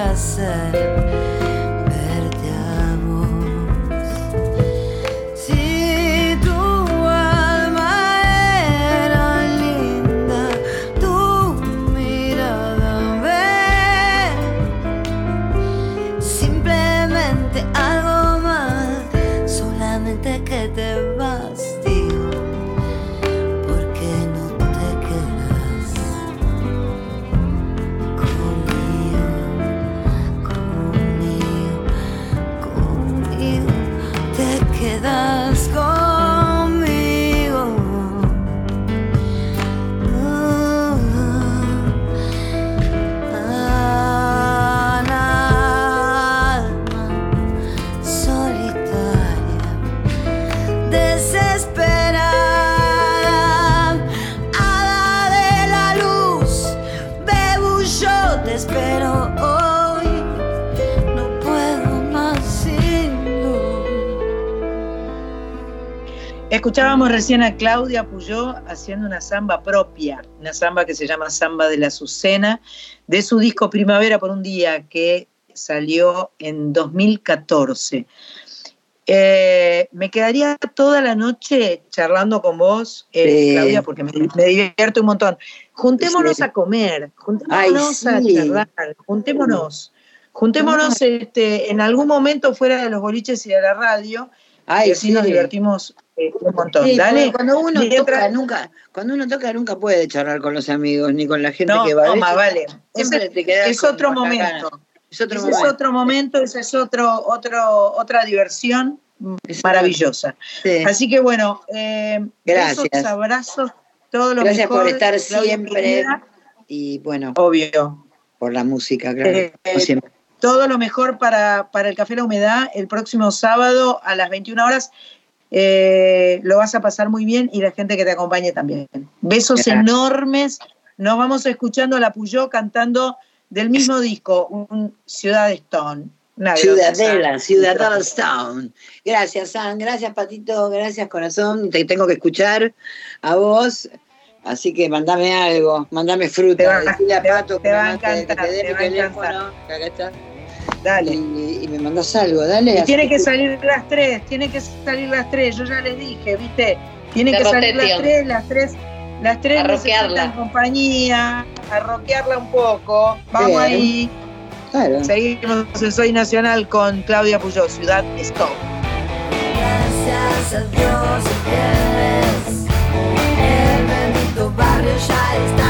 más que Recién a Claudia Puyó haciendo una samba propia, una samba que se llama Samba de la Azucena, de su disco Primavera por un día, que salió en 2014. Eh, me quedaría toda la noche charlando con vos, eh. Claudia, porque me, me divierte un montón. Juntémonos Sí. a comer, juntémonos Ay, a charlar, juntémonos. Juntémonos este, en algún momento fuera de los boliches y de la radio, Ay, sí. nos divertimos eh, un montón. Sí, Dale. cuando uno toca nunca, cuando uno toca nunca puede charlar con los amigos ni con la gente No, que va. no, más vale. Siempre Ese te quedas es otro momento. Es otro ese momento. es otro momento, esa es otro, otro, otra diversión maravillosa. Sí. Así que bueno, eh, Gracias. besos, abrazos, todo lo Gracias mejor. por estar siempre. Y bueno, Obvio. por la música, claro. Eh, siempre. Todo lo mejor para, para el Café La Humedad el próximo sábado a las 21 horas. Eh, lo vas a pasar muy bien y la gente que te acompañe también. Besos Gracias. enormes. Nos vamos escuchando a la Puyó cantando del mismo disco, un Ciudad Stone. Una Ciudadela. Ciudadela Stone. Gracias, San. Gracias, Patito. Gracias, corazón. Te tengo que escuchar a vos. Así que mandame algo, mandame fruta. Te va- a Pato te que, va a te dé mi teléfono. acá está. Dale. Y, y me mandás algo, dale. Y tiene que salir las tres, tiene que salir las tres, yo ya les dije, ¿viste? Tienen De que salir las tres, las tres, las tres necesitan compañía, a rockearla un poco. Vamos Bien. ahí. Claro. Seguimos en Soy Nacional con Claudia Puyó, Ciudad Stop. Gracias a Dios el bendito barrio ya está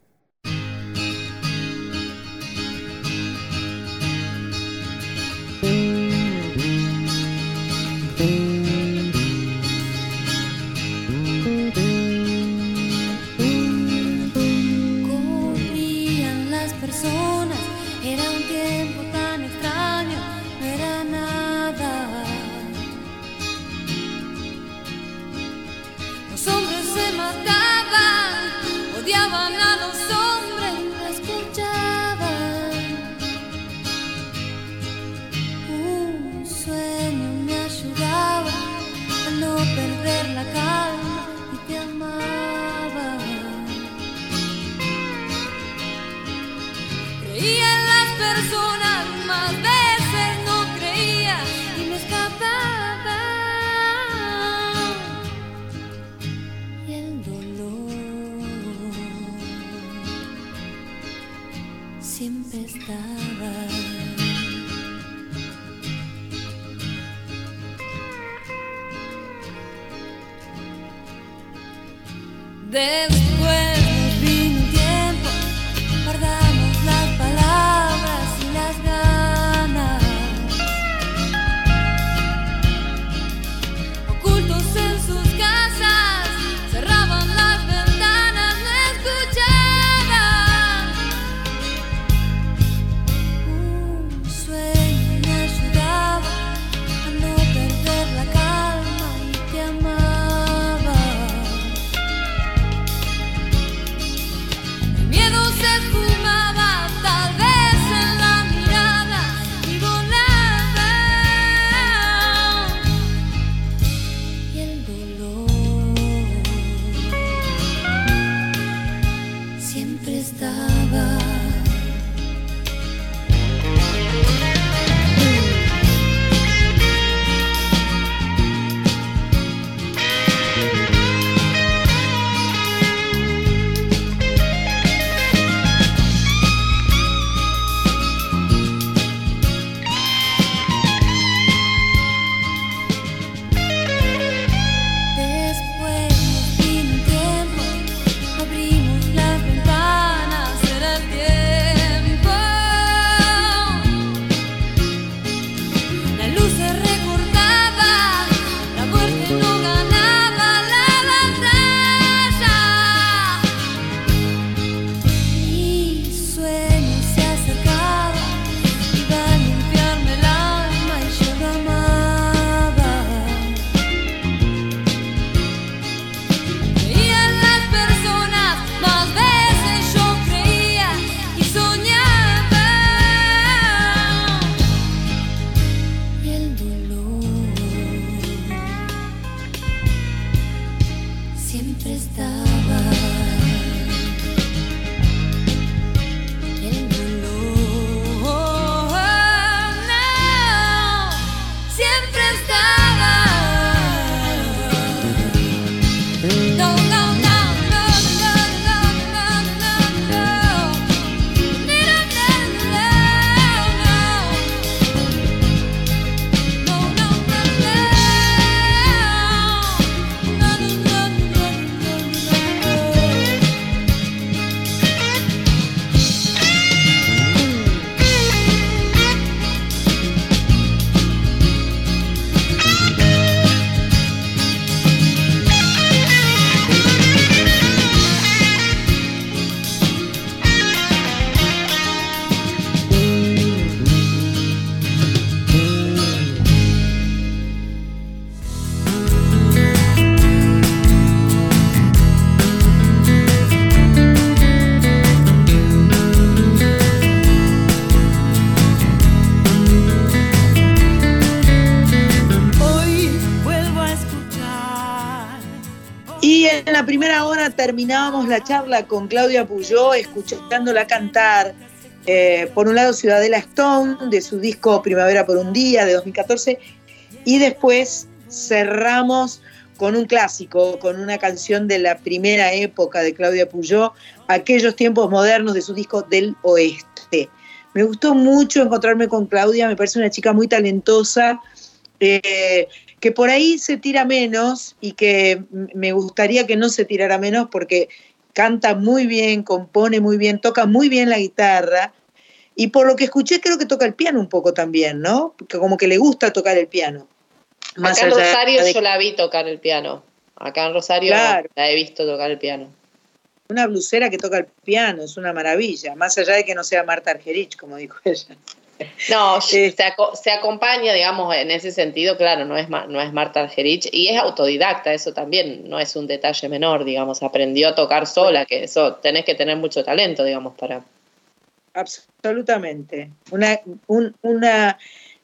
Personas, más veces no creía y me escapaba. Y el dolor siempre estaba. En la primera hora terminábamos la charla con Claudia Puyó, escuchándola cantar, eh, por un lado Ciudadela Stone, de su disco Primavera por un Día, de 2014, y después cerramos con un clásico, con una canción de la primera época de Claudia Puyó, aquellos tiempos modernos de su disco Del Oeste. Me gustó mucho encontrarme con Claudia, me parece una chica muy talentosa, eh, que por ahí se tira menos y que me gustaría que no se tirara menos porque canta muy bien, compone muy bien, toca muy bien la guitarra. Y por lo que escuché, creo que toca el piano un poco también, ¿no? Que como que le gusta tocar el piano. Más Acá en Rosario yo la vi tocar el piano. Acá en Rosario la he visto tocar el piano. Una blusera que toca el piano, es una maravilla, más allá de que no sea Marta Argerich, como dijo ella. No, se, acompaña, digamos, en ese sentido, claro, no es, no es Marta Argerich y es autodidacta, eso también no es un detalle menor, digamos, aprendió a tocar sola, que eso tenés que tener mucho talento, digamos, para... Absolutamente, una, una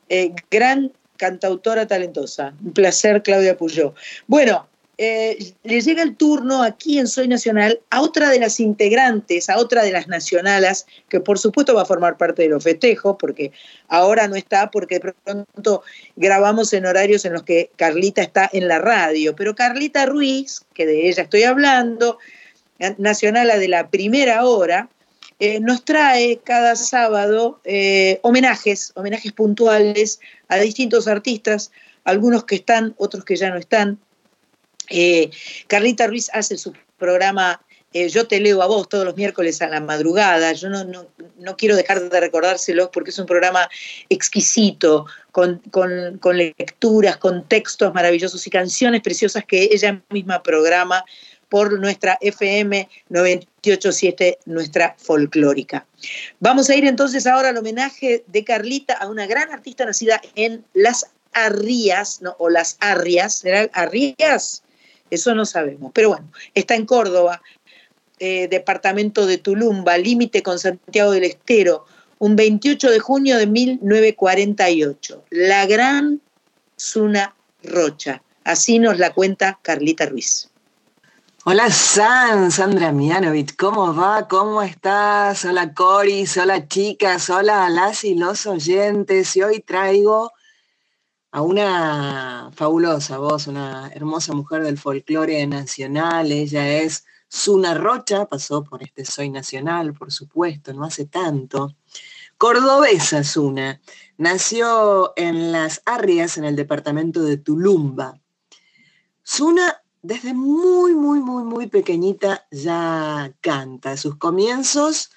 eh, gran cantautora talentosa, un placer Claudia Puyó. Bueno, eh, le llega el turno aquí en Soy Nacional a otra de las integrantes, a otra de las nacionalas, que por supuesto va a formar parte de los festejos, porque ahora no está, porque de pronto grabamos en horarios en los que Carlita está en la radio. Pero Carlita Ruiz, que de ella estoy hablando, nacionala de la primera hora, eh, nos trae cada sábado eh, homenajes, homenajes puntuales a distintos artistas, algunos que están, otros que ya no están. Eh, Carlita Ruiz hace su programa eh, Yo te leo a vos todos los miércoles a la madrugada. Yo no, no, quiero dejar de recordárselo porque es un programa exquisito, con, lecturas, con textos maravillosos y canciones preciosas que ella misma programa por nuestra FM 987, nuestra folclórica. Vamos a ir entonces ahora al homenaje de Carlita a una gran artista nacida en Las Arrías, ¿no? o Las Arrias, ¿será Arrías? Eso no sabemos. Pero bueno, está en Córdoba, eh, departamento de Tulumba, límite con Santiago del Estero, un 28 de junio de 1948. La gran Zuna Rocha. Así nos la cuenta Carlita Ruiz. Hola San, Sandra Mianovich, ¿cómo va? ¿Cómo estás? Hola Coris, hola chicas, hola las y los oyentes. Y hoy traigo a una fabulosa voz, una hermosa mujer del folclore nacional. Ella es Zuna Rocha, pasó por este Soy Nacional, por supuesto, no hace tanto. Cordobesa Zuna, nació en Las Arrias, en el departamento de Tulumba. Zuna desde muy, muy, muy, muy pequeñita ya canta. Sus comienzos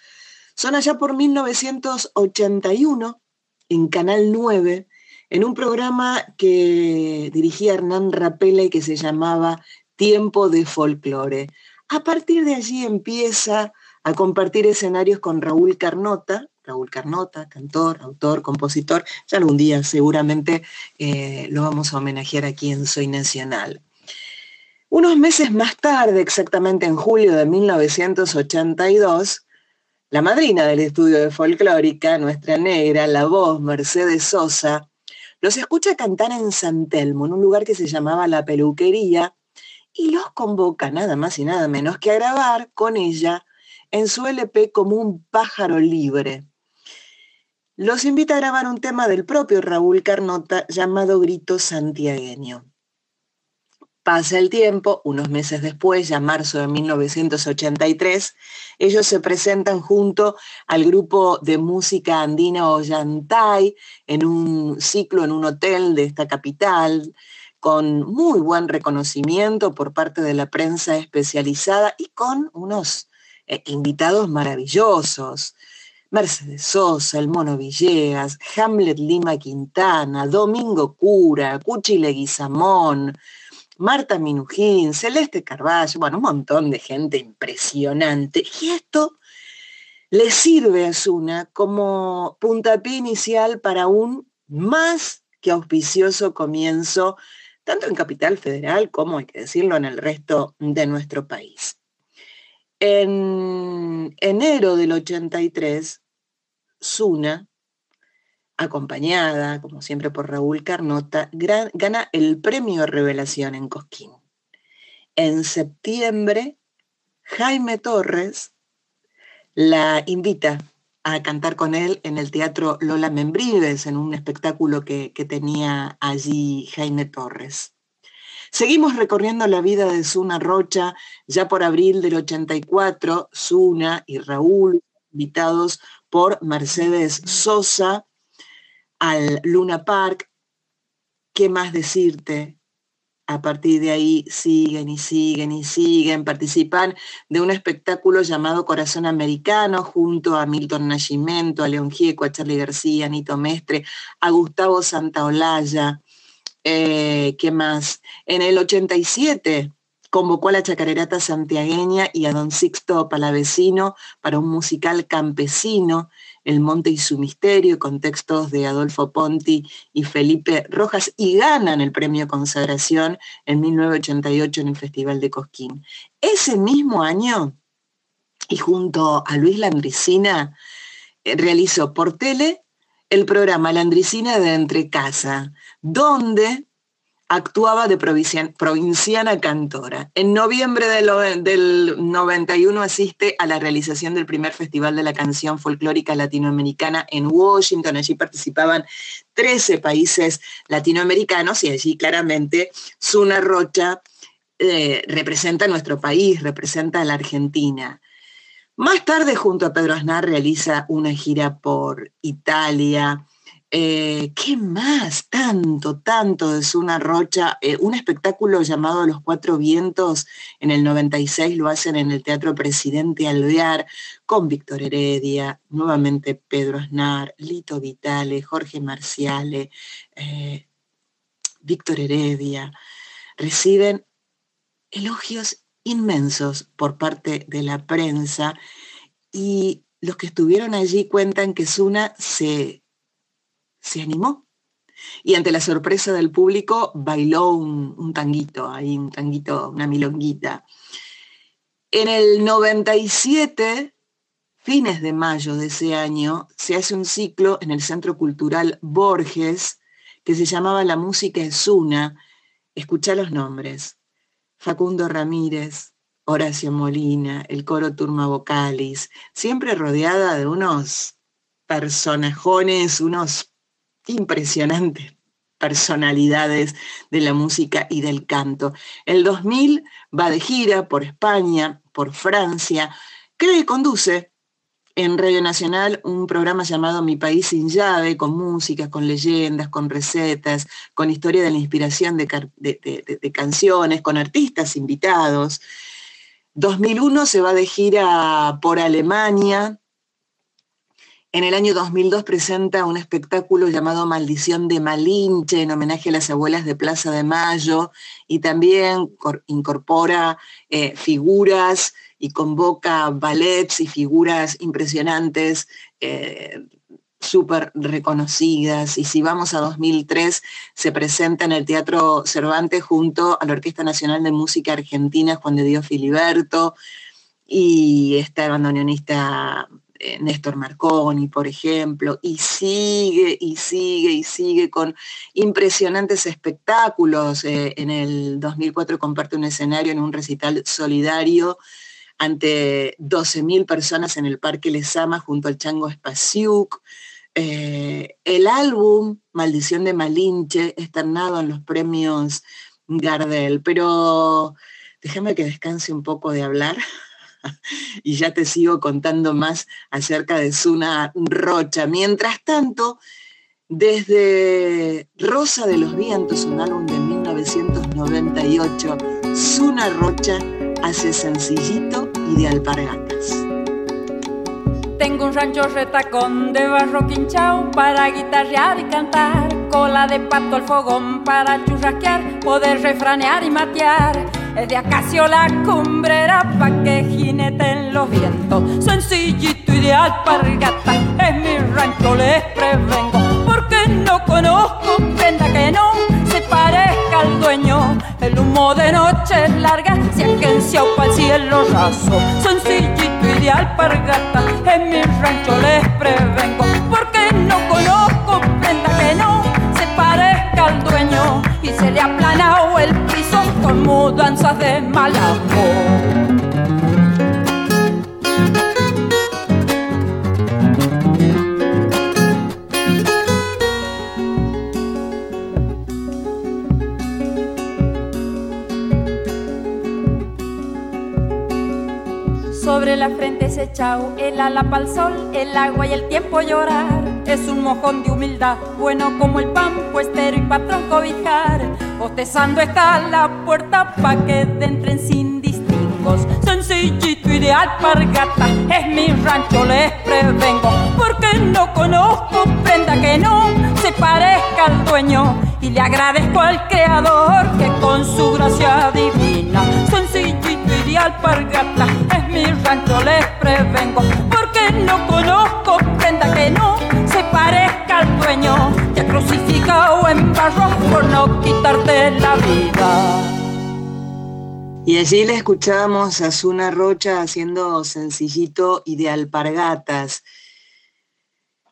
son allá por 1981 en Canal 9 en un programa que dirigía Hernán Rapela y que se llamaba Tiempo de Folclore. A partir de allí empieza a compartir escenarios con Raúl Carnota, Raúl Carnota, cantor, autor, compositor. Ya algún día seguramente eh, lo vamos a homenajear aquí en Soy Nacional. Unos meses más tarde, exactamente en julio de 1982, la madrina del estudio de folclórica, nuestra negra, la voz Mercedes Sosa, los escucha cantar en San Telmo, en un lugar que se llamaba La Peluquería, y los convoca nada más y nada menos que a grabar con ella en su LP como un pájaro libre. Los invita a grabar un tema del propio Raúl Carnota llamado Grito Santiagueño. Pasa el tiempo, unos meses después, ya marzo de 1983, ellos se presentan junto al grupo de música andina Ollantay en un ciclo en un hotel de esta capital, con muy buen reconocimiento por parte de la prensa especializada y con unos eh, invitados maravillosos. Mercedes Sosa, El Mono Villegas, Hamlet Lima Quintana, Domingo Cura, Cuchi Leguizamón, Marta Minujín, Celeste Carballo, bueno, un montón de gente impresionante. Y esto le sirve a Zuna como puntapié inicial para un más que auspicioso comienzo, tanto en Capital Federal como, hay que decirlo, en el resto de nuestro país. En enero del 83, Zuna acompañada, como siempre, por Raúl Carnota, gana el premio Revelación en Cosquín. En septiembre, Jaime Torres la invita a cantar con él en el Teatro Lola Membrives, en un espectáculo que, que tenía allí Jaime Torres. Seguimos recorriendo la vida de Zuna Rocha, ya por abril del 84, Zuna y Raúl, invitados por Mercedes Sosa, al Luna Park. ¿qué más decirte? A partir de ahí siguen y siguen y siguen, participan de un espectáculo llamado Corazón Americano junto a Milton Nascimento, a León Gieco, a Charlie García, a Nito Mestre, a Gustavo Santaolalla. Eh, ¿Qué más? En el 87 convocó a la chacarerata santiagueña y a don Sixto Palavecino para un musical campesino el Monte y su Misterio, con textos de Adolfo Ponti y Felipe Rojas, y ganan el premio Consagración en 1988 en el Festival de Cosquín. Ese mismo año, y junto a Luis Landricina, eh, realizó por tele el programa Landricina de Entre Casa, donde actuaba de provinciana cantora. En noviembre del, 91 asiste a la realización del primer Festival de la Canción Folclórica Latinoamericana en Washington. Allí participaban 13 países latinoamericanos y allí claramente Zuna Rocha eh, representa nuestro país, representa a la Argentina. Más tarde, junto a Pedro Aznar, realiza una gira por Italia, eh, ¿Qué más? Tanto, tanto de Zuna Rocha. Eh, un espectáculo llamado Los Cuatro Vientos en el 96 lo hacen en el Teatro Presidente Alvear con Víctor Heredia, nuevamente Pedro Aznar, Lito Vitale, Jorge Marciale, eh, Víctor Heredia. Reciben elogios inmensos por parte de la prensa y los que estuvieron allí cuentan que Zuna se se animó. Y ante la sorpresa del público, bailó un, tanguito, ahí un tanguito, una milonguita. En el 97, fines de mayo de ese año, se hace un ciclo en el Centro Cultural Borges que se llamaba La Música es una. Escucha los nombres. Facundo Ramírez, Horacio Molina, el coro Turma Vocalis, siempre rodeada de unos personajones, unos impresionantes personalidades de la música y del canto. El 2000 va de gira por España, por Francia, cree y conduce en Radio Nacional un programa llamado Mi País sin llave, con música, con leyendas, con recetas, con historia de la inspiración de, de canciones, con artistas invitados. 2001 se va de gira por Alemania, en el año 2002 presenta un espectáculo llamado Maldición de Malinche en homenaje a las abuelas de Plaza de Mayo y también incorpora eh, figuras y convoca ballets y figuras impresionantes, eh, súper reconocidas. Y si vamos a 2003, se presenta en el Teatro Cervantes junto a la Orquesta Nacional de Música Argentina Juan de Dios Filiberto y está el bandoneonista eh, Néstor Marconi, por ejemplo, y sigue y sigue y sigue con impresionantes espectáculos. Eh, en el 2004 comparte un escenario en un recital solidario ante 12.000 personas en el Parque Lesama junto al Chango Espaciuc. Eh, el álbum Maldición de Malinche, estrenado en los premios Gardel, pero déjame que descanse un poco de hablar y ya te sigo contando más acerca de Zuna Rocha. Mientras tanto, desde Rosa de los Vientos, un álbum de 1998, Zuna Rocha hace sencillito y de alpargatas. Tengo un rancho retacón de barro quinchao para guitarrear y cantar, cola de pato al fogón para churrasquear, poder refranear y matear de acacio la cumbrera pa' que jineten los vientos. Sencillito y de alpargata es mi rancho, les prevengo. Porque no conozco prenda que no se parezca al dueño. El humo de noche larga se agencia para el cielo raso. Sencillito y de alpargata es mi rancho, les prevengo. Porque no conozco prenda que no se parezca al dueño. Y se le ha con mudanzas de mal Sobre la frente se echao, el ala pa'l sol, el agua y el tiempo llorar. Es un mojón de humildad, bueno como el pan, puestero y patrón cobijar. Bostezando está la puerta pa' que entren sin distingos. Sencillito, ideal, pargata, es mi rancho, les prevengo. Porque no conozco prenda que no se parezca al dueño. Y le agradezco al creador que con su gracia divina, y alpargata, es mi rancho, les prevengo. Porque no conozco prenda que no se parezca al dueño. Te crucificado en barro por no quitarte la vida. Y allí le escuchábamos a Zuna Rocha haciendo sencillito y de alpargatas.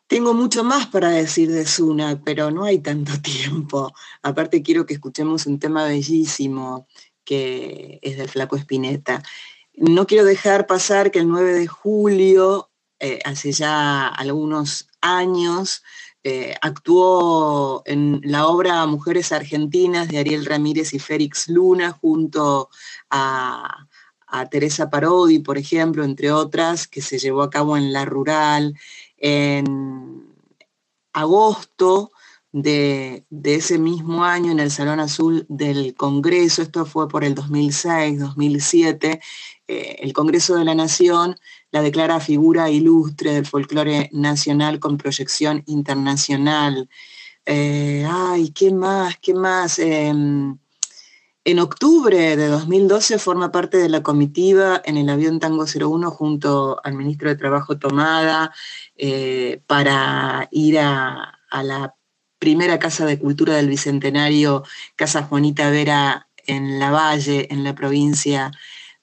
Tengo mucho más para decir de Zuna, pero no hay tanto tiempo. Aparte quiero que escuchemos un tema bellísimo que es del flaco Espineta. No quiero dejar pasar que el 9 de julio, eh, hace ya algunos años, eh, actuó en la obra Mujeres Argentinas de Ariel Ramírez y Félix Luna junto a, a Teresa Parodi, por ejemplo, entre otras, que se llevó a cabo en La Rural en agosto de, ese mismo año en el Salón Azul del Congreso, esto fue por el 2006, 2007, eh, el Congreso de la Nación la declara figura ilustre del folclore nacional con proyección internacional. Eh, ay, ¿qué más? ¿Qué más? Em, en octubre de 2012 forma parte de la comitiva en el avión Tango 01 junto al ministro de Trabajo Tomada eh, para ir a, a la primera Casa de Cultura del Bicentenario, Casa Juanita Vera en La Valle, en la provincia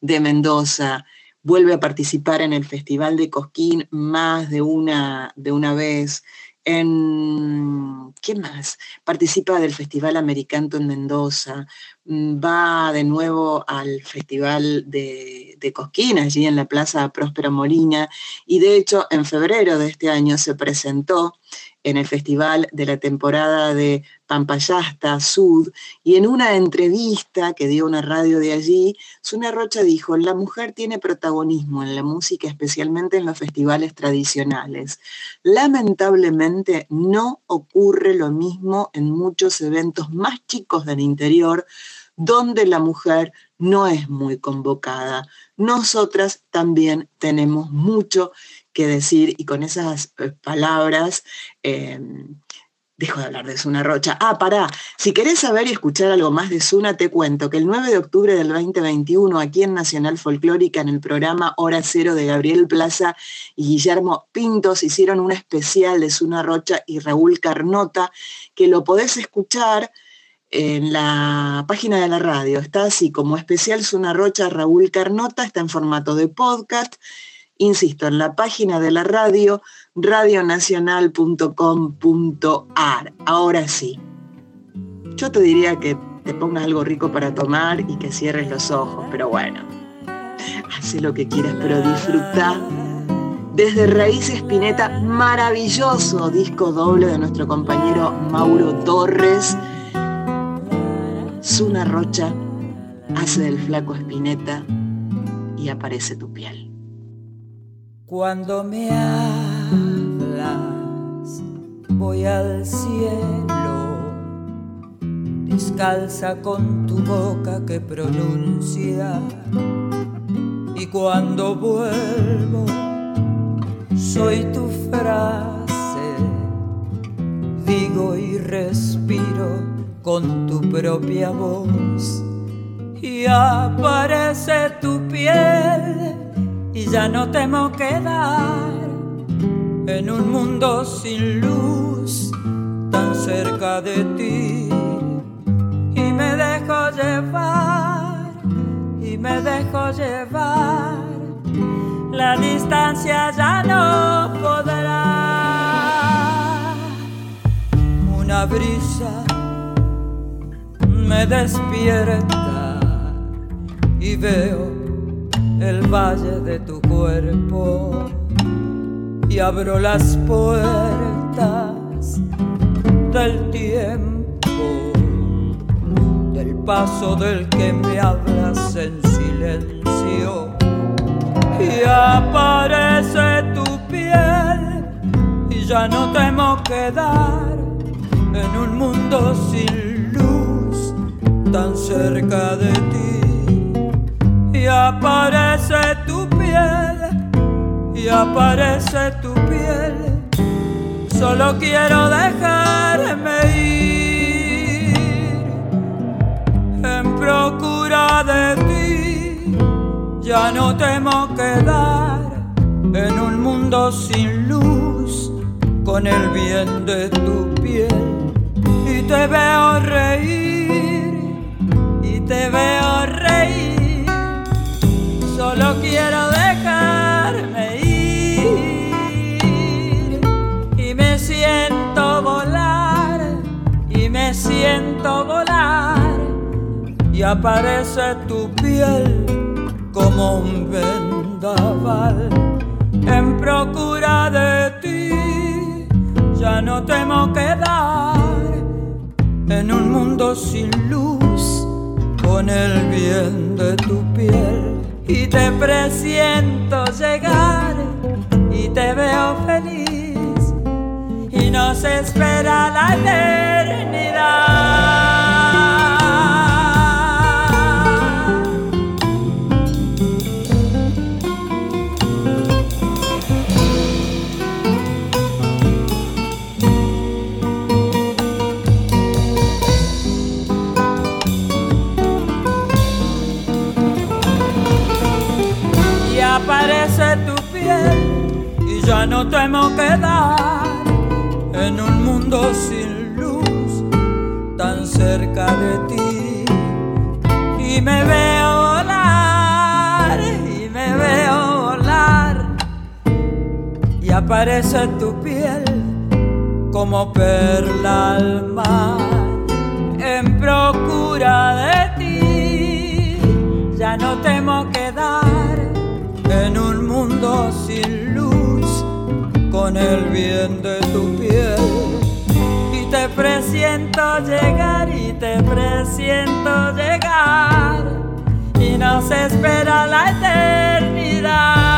de Mendoza. Vuelve a participar en el Festival de Cosquín más de una, de una vez. En, ¿Qué más? Participa del Festival Americano en Mendoza, mm, va de nuevo al Festival de, de, Cosquín, allí en la Plaza Próspero Molina, y de hecho en febrero de este año se presentó en el festival de la temporada de Pampayasta, Sud, y en una entrevista que dio una radio de allí, Suna Rocha dijo, la mujer tiene protagonismo en la música, especialmente en los festivales tradicionales. Lamentablemente no ocurre lo mismo en muchos eventos más chicos del interior, donde la mujer no es muy convocada. Nosotras también tenemos mucho que decir y con esas eh, palabras em, dejo de hablar de Zuna Rocha. Ah, pará, si querés saber y escuchar algo más de Zuna, te cuento que el 9 de octubre del 2021, aquí en Nacional Folclórica, en el programa Hora Cero de Gabriel Plaza y Guillermo Pintos, hicieron un especial de Zuna Rocha y Raúl Carnota, que lo podés escuchar en la página de la radio. Está así como especial Zuna Rocha Raúl Carnota, está en formato de podcast insisto, en la página de la radio, radionacional.com.ar. Ahora sí, yo te diría que te pongas algo rico para tomar y que cierres los ojos, pero bueno, hace lo que quieras, pero disfruta. Desde Raíces Pineta, maravilloso disco doble de nuestro compañero Mauro Torres. Zuna Rocha hace del flaco Espineta y aparece tu piel. Cuando me hablas, voy al cielo, descalza con tu boca que pronuncia. Y cuando vuelvo, soy tu frase, digo y respiro con tu propia voz. Y aparece tu piel y ya no temo quedar en un mundo sin luz tan cerca de ti. Y me dejo llevar y me dejo llevar. La distancia ya no podrá. Una brisa me despierta y veo el valle de tu cuerpo y abro las puertas del tiempo, del paso del que me hablas en silencio. y aparece tu piel y ya no temo quedar en un mundo sin luz tan cerca de ti y aparece tu piel y aparece tu piel. Solo quiero dejarme ir en procura de ti. Ya no temo quedar en un mundo sin luz con el bien de tu piel. Y te veo reír y te veo reír solo quiero dejarme ir. Y me siento volar y me siento volar. Y aparece tu piel como un vendaval. En procura de ti ya no temo quedar en un mundo sin luz con el bien de tu piel y te presiento llegar y te veo feliz y nos espera la eternidad. Ya no temo quedar en un mundo sin luz tan cerca de ti. Y me veo volar y me veo volar y aparece tu piel como perla al mar en procura de ti. Ya no temo quedar en un mundo sin luz con el bien de tu piel. Y te presiento llegar y te presiento llegar. Y nos espera la eternidad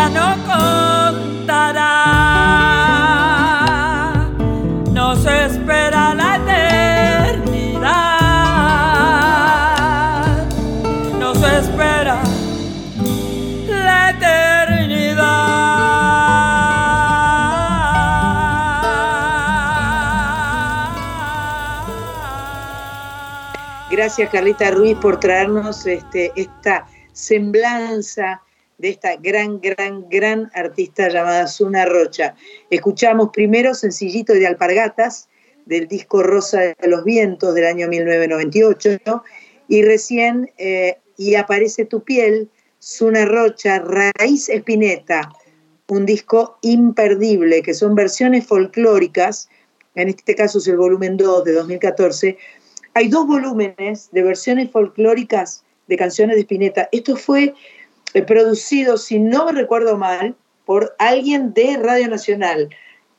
distancia no contará nos espera la eternidad nos espera la eternidad. Gracias Carlita Ruiz por traernos este, esta semblanza de esta gran, gran, gran artista llamada Zuna Rocha. Escuchamos primero Sencillito de Alpargatas, del disco Rosa de los Vientos del año 1998, y recién eh, Y aparece tu piel, Zuna Rocha, Raíz Espineta, un disco imperdible, que son versiones folclóricas, en este caso es el volumen 2 de 2014. Hay dos volúmenes de versiones folclóricas de canciones de Spinetta. Esto fue producido, si no me recuerdo mal, por alguien de Radio Nacional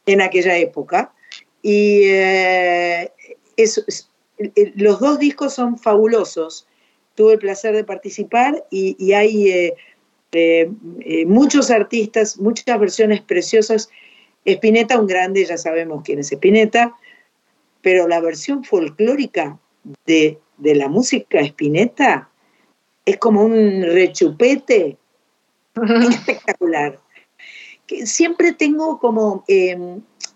en aquella época. Y eh, eh, los dos discos son fabulosos. Tuve el placer de participar y, hay eh, eh, eh, muchos artistas, muchas versiones preciosas. Spinetta, un grande, ya sabemos quién es Spinetta, pero la versión folclórica de, de la música Spinetta es como un rechupete espectacular. Que siempre tengo como eh,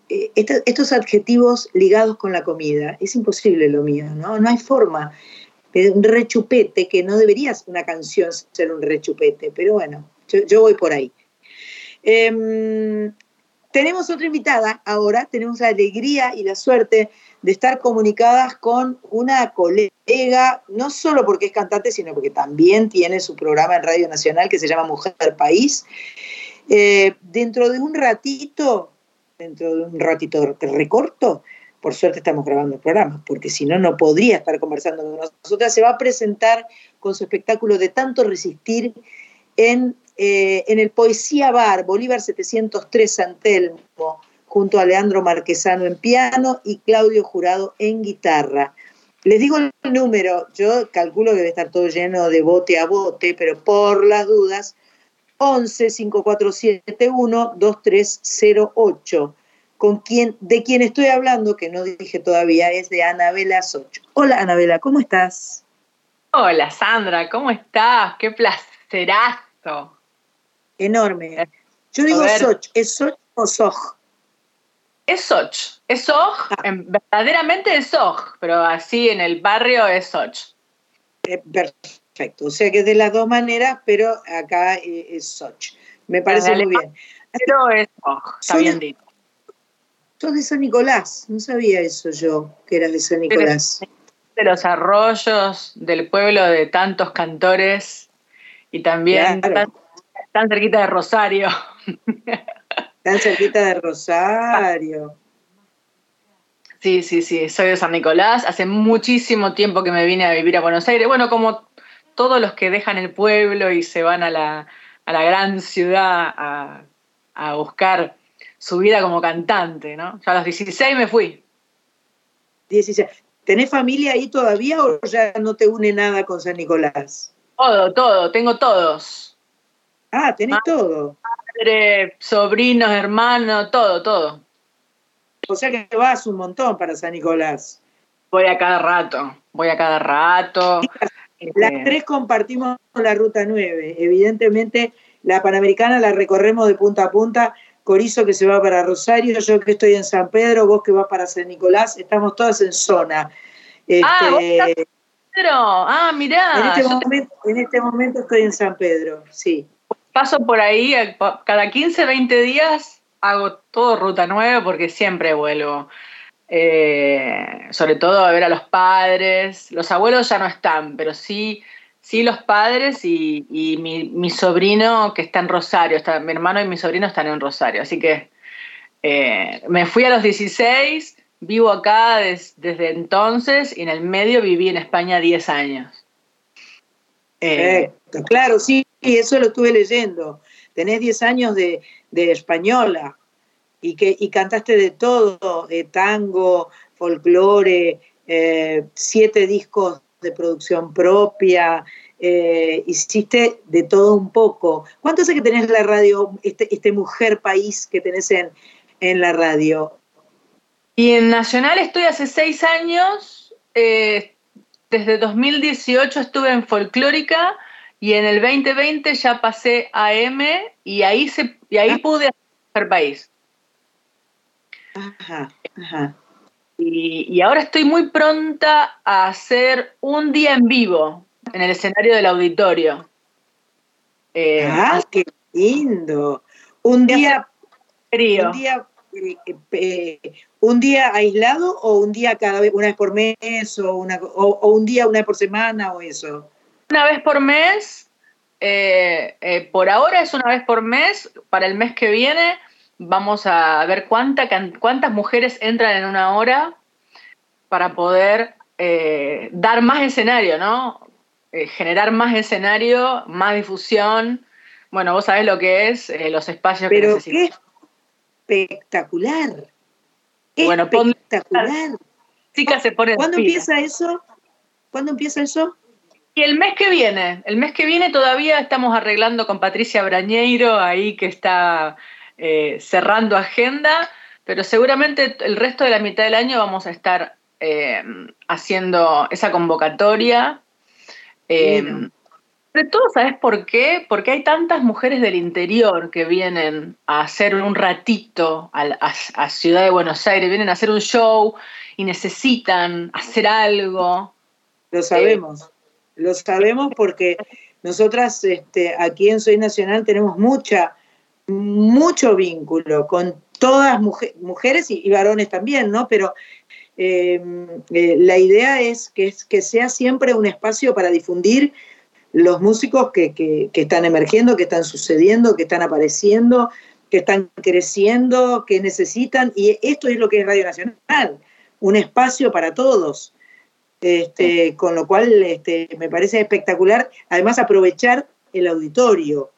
eh, esta- estos adjetivos ligados con la comida. Es imposible lo mío, ¿no? No hay forma. un rechupete, que no debería ser una canción ser un rechupete, pero bueno, yo, yo voy por ahí. Em, tenemos otra invitada ahora, tenemos la alegría y la suerte de estar comunicadas con una colega, no solo porque es cantante, sino porque también tiene su programa en Radio Nacional que se llama Mujer País. Eh, dentro de un ratito, dentro de un ratito recorto, por suerte estamos grabando el programa, porque si no, no podría estar conversando con nosotras. Se va a presentar con su espectáculo de tanto resistir en, eh, en el Poesía Bar, Bolívar 703 San Telmo, junto a Leandro Marquesano en piano y Claudio Jurado en guitarra. Les digo el número, yo calculo que debe estar todo lleno de bote a bote, pero por las dudas, 11 5471 2308 con quien, de quien estoy hablando, que no dije todavía, es de Anabela Soch. Hola Anabela, ¿cómo estás? Hola Sandra, ¿cómo estás? Qué placerazo. Enorme. Yo digo Soch, ¿es Soch o Soj? Es Soch, es Soj, verdaderamente es Soj, pero así en el barrio es Soch. Eh, perfecto, o sea que de las dos maneras, pero acá eh, es Soch. Me parece muy bien. Pero es Soj, está bien dicho. Sos de San Nicolás, no sabía eso yo, que eras de San Nicolás. De los arroyos del pueblo de tantos cantores y también Claro. tan, tan cerquita de Rosario. Tan cerquita de Rosario. Sí, sí, sí, soy de San Nicolás. Hace muchísimo tiempo que me vine a vivir a Buenos Aires. Bueno, como todos los que dejan el pueblo y se van a la, a la gran ciudad a, a buscar su vida como cantante, ¿no? Yo a los 16 me fui. 16. ¿Tenés familia ahí todavía o ya no te une nada con San Nicolás? Todo, todo, tengo todos. Ah, tenés todo. Madre, sobrinos, hermanos, todo, todo. O sea que vas un montón para San Nicolás. Voy a cada rato, voy a cada rato. Las Eh, tres compartimos la ruta 9. Evidentemente, la Panamericana la recorremos de punta a punta. Corizo que se va para Rosario, yo que estoy en San Pedro, vos que vas para San Nicolás, estamos todas en zona. Ah, vos Este, estás Pero, ah, mirá. en, este te- en este momento estoy en San Pedro, sí. Paso por ahí cada 15, 20 días hago todo ruta nueva porque siempre vuelvo. Eh, sobre todo a ver a los padres. Los abuelos ya no están, pero sí, sí los padres y, mi, sobrino que está en Rosario. Está, mi hermano y mi sobrino están en Rosario. Así que eh, me fui a los 16, vivo acá des- desde entonces y en el medio viví en España 10 años. Eh, claro, sí, eso lo estuve leyendo. Tenés 10 años de, de española y, que, y cantaste de todo, de tango, folclore, eh, siete discos de producción propia, eh, hiciste de todo un poco. ¿Cuánto hace que tenés la radio, este, este Mujer País que tenés en, en la radio? Y en Nacional estoy hace seis años. eh, desde 2018 estuve en Folclórica y en el 2020 ya pasé a M y ahí, se, y ahí pude hacer país. Ajá, ajá. Y, y ahora estoy muy pronta a hacer un día en vivo en el escenario del auditorio. Eh, ¡Ah, qué lindo! Un día, frío. un día, eh, eh, un día aislado o un día cada vez, una vez por mes o, una, o, o un día una vez por semana o eso. Una vez por mes, eh, eh, por ahora es una vez por mes, para el mes que viene vamos a ver cuánta, cuántas mujeres entran en una hora para poder eh, dar más escenario, ¿no? Eh, generar más escenario, más difusión. Bueno, vos sabés lo que es eh, los espacios que Pero necesitamos. qué espectacular. Qué Bueno, espectacular. Chicas se ponen ¿Cuándo empieza eso? ¿Cuándo empieza eso? Y el mes que viene, el mes que viene todavía estamos arreglando con Patricia Brañeiro, ahí que está eh, cerrando agenda, pero seguramente el resto de la mitad del año vamos a estar eh, haciendo esa convocatoria. Eh, Bueno. todo, ¿sabes por qué? Porque hay tantas mujeres del interior que vienen a hacer un ratito a, la- a- a Ciudad de Buenos Aires, vienen a hacer un show y necesitan hacer algo. lo sabemos. Lo sabemos porque nosotras este, aquí en Soy Nacional tenemos mucha, mucho vínculo con todas mujeres y, varones también, ¿no? Pero eh, eh, la idea es que, es que sea siempre un espacio para difundir los músicos que, que, están emergiendo, que están sucediendo, que están apareciendo, que están creciendo, que necesitan, y esto es lo que es Radio Nacional, un espacio para todos. Este, con lo cual este, me parece espectacular, además aprovechar el auditorio,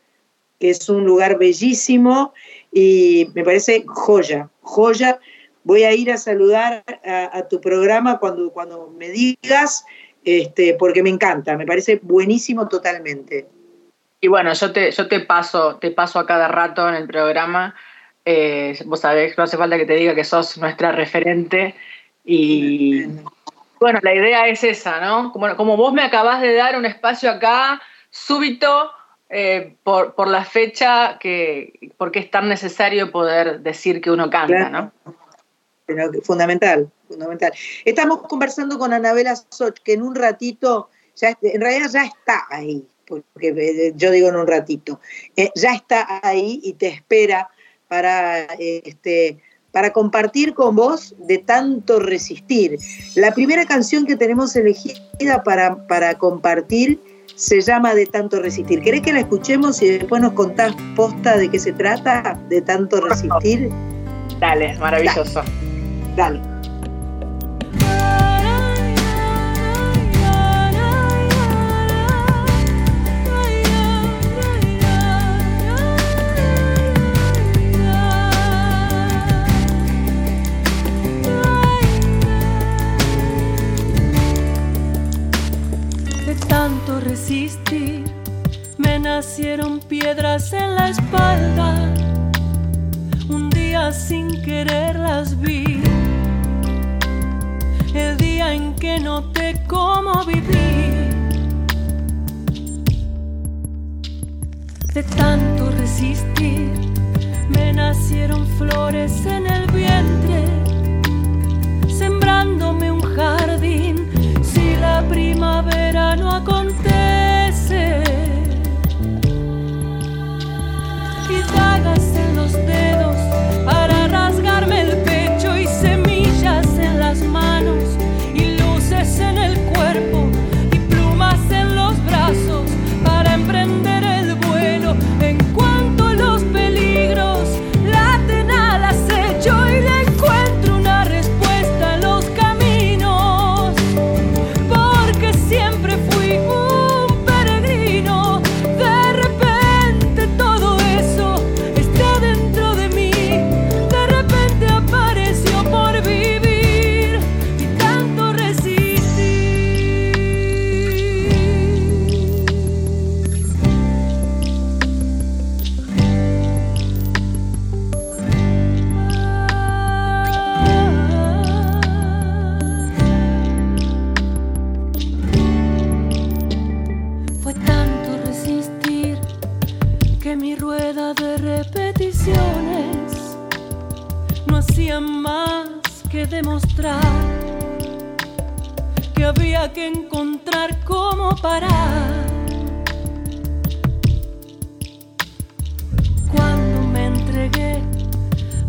que es un lugar bellísimo y me parece joya, joya. Voy a ir a saludar a, tu programa cuando, cuando me digas, este, porque me encanta, me parece buenísimo totalmente. Y bueno, yo te, yo te paso, te paso a cada rato en el programa. Eh, vos sabés, no hace falta que te diga que sos nuestra referente. Y bueno, la idea es esa, ¿no? Como, como vos me acabás de dar un espacio acá, súbito, eh, por, por, la fecha, que, porque es tan necesario poder decir que uno canta, ¿no? fundamental, fundamental. Estamos conversando con Anabela Soch, que en un ratito, ya, en realidad ya está ahí, porque eh, yo digo en un ratito, eh, ya está ahí y te espera para, este, para compartir con vos de tanto resistir. La primera canción que tenemos elegida para, para compartir se llama De tanto resistir. ¿Querés que la escuchemos y después nos contás posta de qué se trata? De tanto resistir. Dale, maravilloso. Dale. Nacieron piedras en la espalda. Un día sin querer las vi. El día en que noté cómo vivir. De tanto resistir, me nacieron flores en el vientre, sembrándome un jardín la primavera no acontece. Los más que demostrar que había que encontrar cómo parar. Cuando me entregué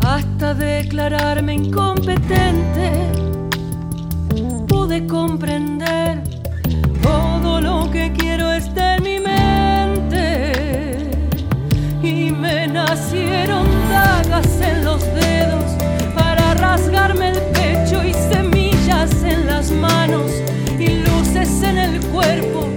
hasta declararme incompetente, pude comprender cuerpo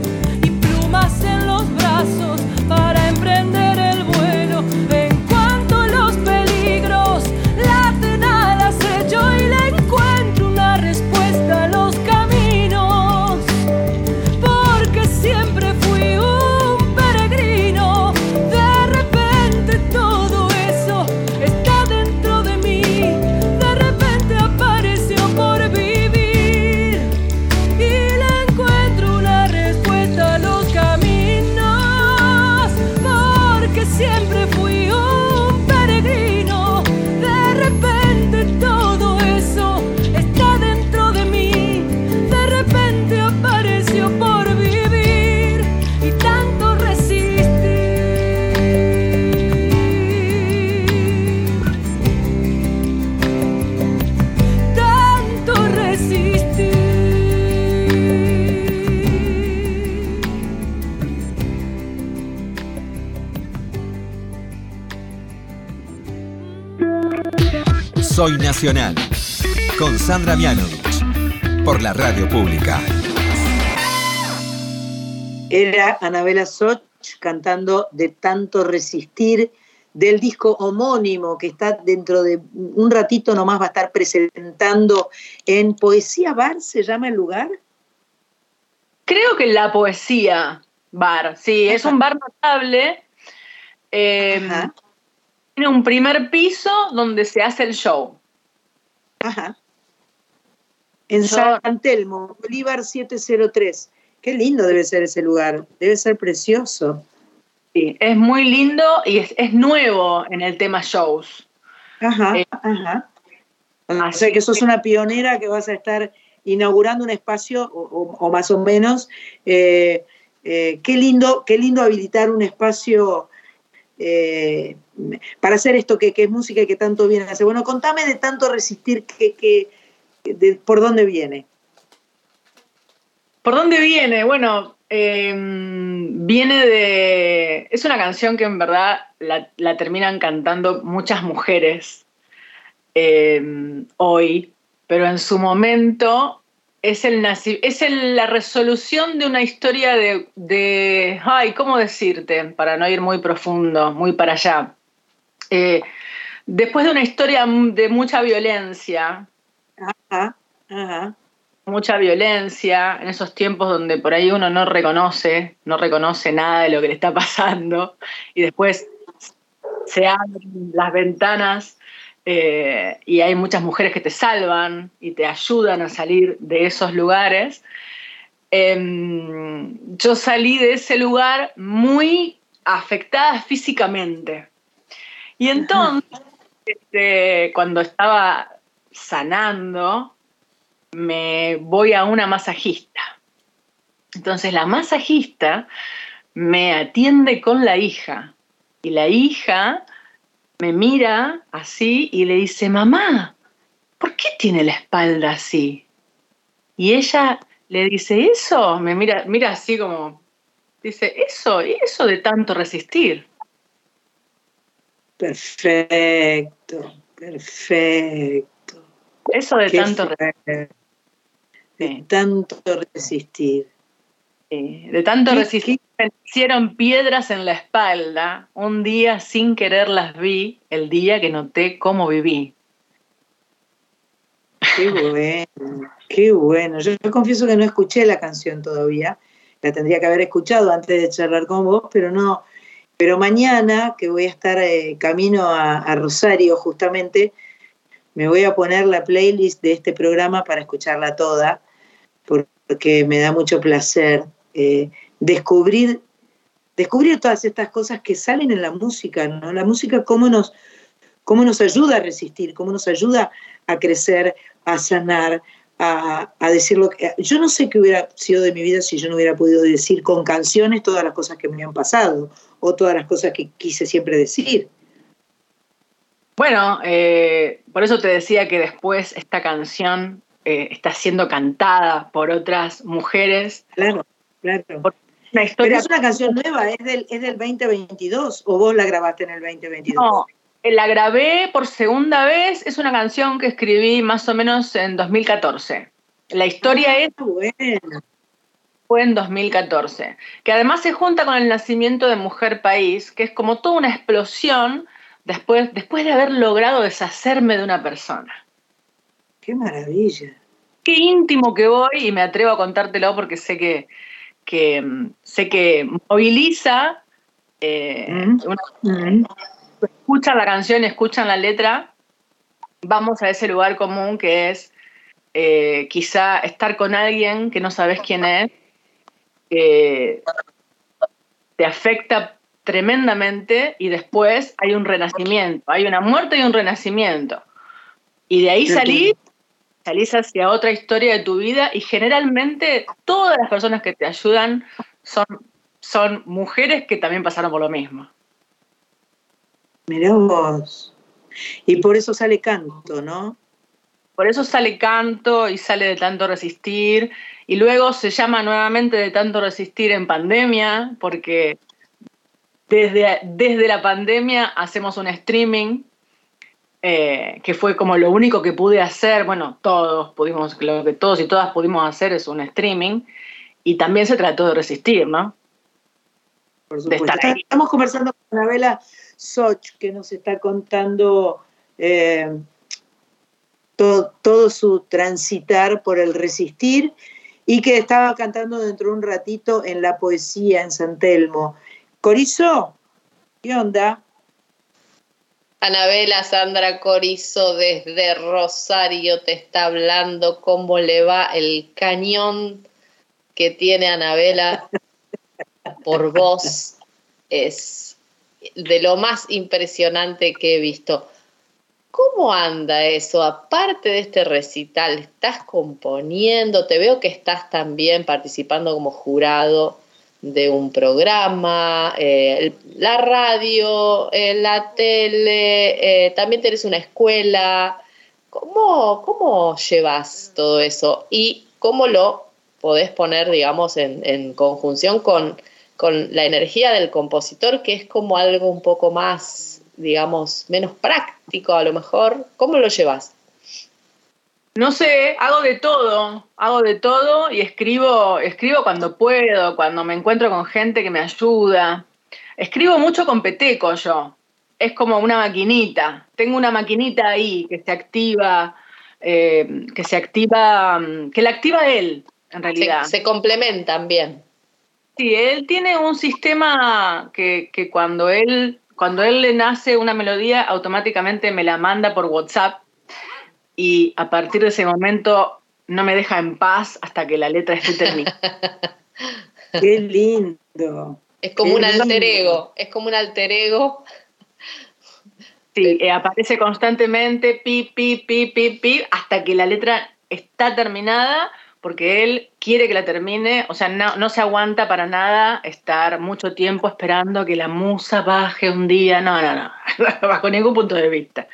Soy Nacional. Con Sandra Mianovich. Por la radio pública. Era Anabela Soch cantando De tanto resistir del disco homónimo que está dentro de un ratito nomás va a estar presentando en Poesía Bar, ¿se llama el lugar? Creo que la poesía bar, sí, es un bar notable. eh, tiene un primer piso donde se hace el show. Ajá. En San Telmo, Bolívar 703. Qué lindo debe ser ese lugar, debe ser precioso. Sí, es muy lindo y es, es nuevo en el tema shows. Ajá, Eh, ajá. O sea que sos una pionera que vas a estar inaugurando un espacio, o, o- o más o menos. eh, eh, qué lindo, qué lindo habilitar un espacio eh, para hacer esto que, que es música y que tanto viene a hacer. Bueno, contame de tanto resistir que, que- de- por dónde viene. ¿Por dónde viene? Bueno, eh, viene de... Es una canción que en verdad la, terminan cantando muchas mujeres eh, hoy, pero en su momento es, el es el- la resolución de una historia de, de... Ay, ¿cómo decirte? Para no ir muy profundo, muy para allá. Eh, después de una historia de mucha violencia, Ajá, ajá. mucha violencia en esos tiempos donde por ahí uno no reconoce, no reconoce nada de lo que le está pasando y después se abren las ventanas eh, y hay muchas mujeres que te salvan y te ayudan a salir de esos lugares. Em, yo salí de ese lugar muy afectada físicamente. Y entonces, este, cuando estaba sanando, me voy a una masajista. Entonces la masajista me atiende con la hija y la hija me mira así y le dice, mamá, ¿por qué tiene la espalda así? Y ella le dice, eso, me mira, mira así como, dice, eso, eso de tanto resistir. Perfecto, perfecto. Eso de Qué tanto fuerte. De tanto resistir. Sí, de tanto ¿Qué- resistir, me hicieron piedras en la espalda. Un día sin querer las vi, el día que noté cómo viví. Qué bueno, qué bueno. Yo, yo confieso que no escuché la canción todavía. La tendría que haber escuchado antes de charlar con vos, pero no. Pero mañana, que voy a estar eh, camino a, a Rosario justamente, me voy a poner la playlist de este programa para escucharla toda, porque me da mucho placer eh, descubrir, descubrir todas estas cosas que salen en la música, ¿no? La música, cómo nos, cómo nos ayuda a resistir, cómo nos ayuda a crecer, a sanar, a, a decir lo que... Yo no sé qué hubiera sido de mi vida si yo no hubiera podido decir con canciones todas las cosas que me han pasado o todas las cosas que quise siempre decir. Bueno, eh, por eso te decía que después esta canción eh, está siendo cantada por otras mujeres. Claro, claro. Una historia Pero es una canción nueva, es del, es del 2022 o vos la grabaste en el 2022. No, eh, la grabé por segunda vez. Es una canción que escribí más o menos en 2014. La historia es fue en 2014, que además se junta con el nacimiento de Mujer País, que es como toda una explosión después, después de haber logrado deshacerme de una persona. Qué maravilla. Qué íntimo que voy y me atrevo a contártelo porque sé que, que mm, sé que moviliza. eh, una- escuchan la canción escuchan la letra, vamos a ese lugar común que es eh, quizá estar con alguien que no sabes quién es, que te afecta tremendamente y después hay un renacimiento, hay una muerte y un renacimiento. Y de ahí salís, salís hacia otra historia de tu vida y generalmente todas las personas que te ayudan son, son mujeres que también pasaron por lo mismo. Mirá vos. Y por eso sale canto, ¿no? Por eso sale canto y sale de tanto resistir. Y luego se llama nuevamente de tanto resistir en pandemia, porque desde, desde la pandemia hacemos un streaming eh, que fue como lo único que pude hacer, bueno, todos pudimos, lo que todos y todas pudimos hacer es un streaming, y también se trató de resistir, ¿no? Por De supuesto. estar ahí. Estamos conversando con Anabela Soch, que nos está contando eh, todo, todo su transitar por el resistir y que estaba cantando dentro de un ratito en la poesía en San Telmo. Corizo, ¿qué onda? Anabela Sandra Corizo desde Rosario te está hablando cómo le va el cañón que tiene Anabela por voz. Es de lo más impresionante que he visto. ¿Cómo anda eso? Aparte de este recital, ¿estás componiendo? Te veo que estás también participando como jurado de un programa, eh, la radio, eh, la tele, eh, también tenés una escuela. ¿Cómo, ¿Cómo llevas todo eso? ¿Y cómo lo podés poner, digamos, en, en conjunción con, con la energía del compositor, que es como algo un poco más, digamos, menos práctico a lo mejor? ¿Cómo lo llevas? No sé, hago de todo, hago de todo y escribo, escribo cuando puedo, cuando me encuentro con gente que me ayuda. Escribo mucho con peteco yo. Es como una maquinita. Tengo una maquinita ahí que se activa, eh, que se activa, que la activa él, en realidad. Se, se complementan bien. Sí, él tiene un sistema que, que cuando él cuando él le nace una melodía, automáticamente me la manda por WhatsApp y a partir de ese momento no me deja en paz hasta que la letra esté terminada. Qué lindo. Es como Qué un alter ego, es como un alter ego. Sí, eh, aparece constantemente, pi, pi, pi, pi, pi, hasta que la letra está terminada, porque él quiere que la termine, o sea, no, no se aguanta para nada estar mucho tiempo esperando que la musa baje un día, no, no, no, bajo ningún punto de vista.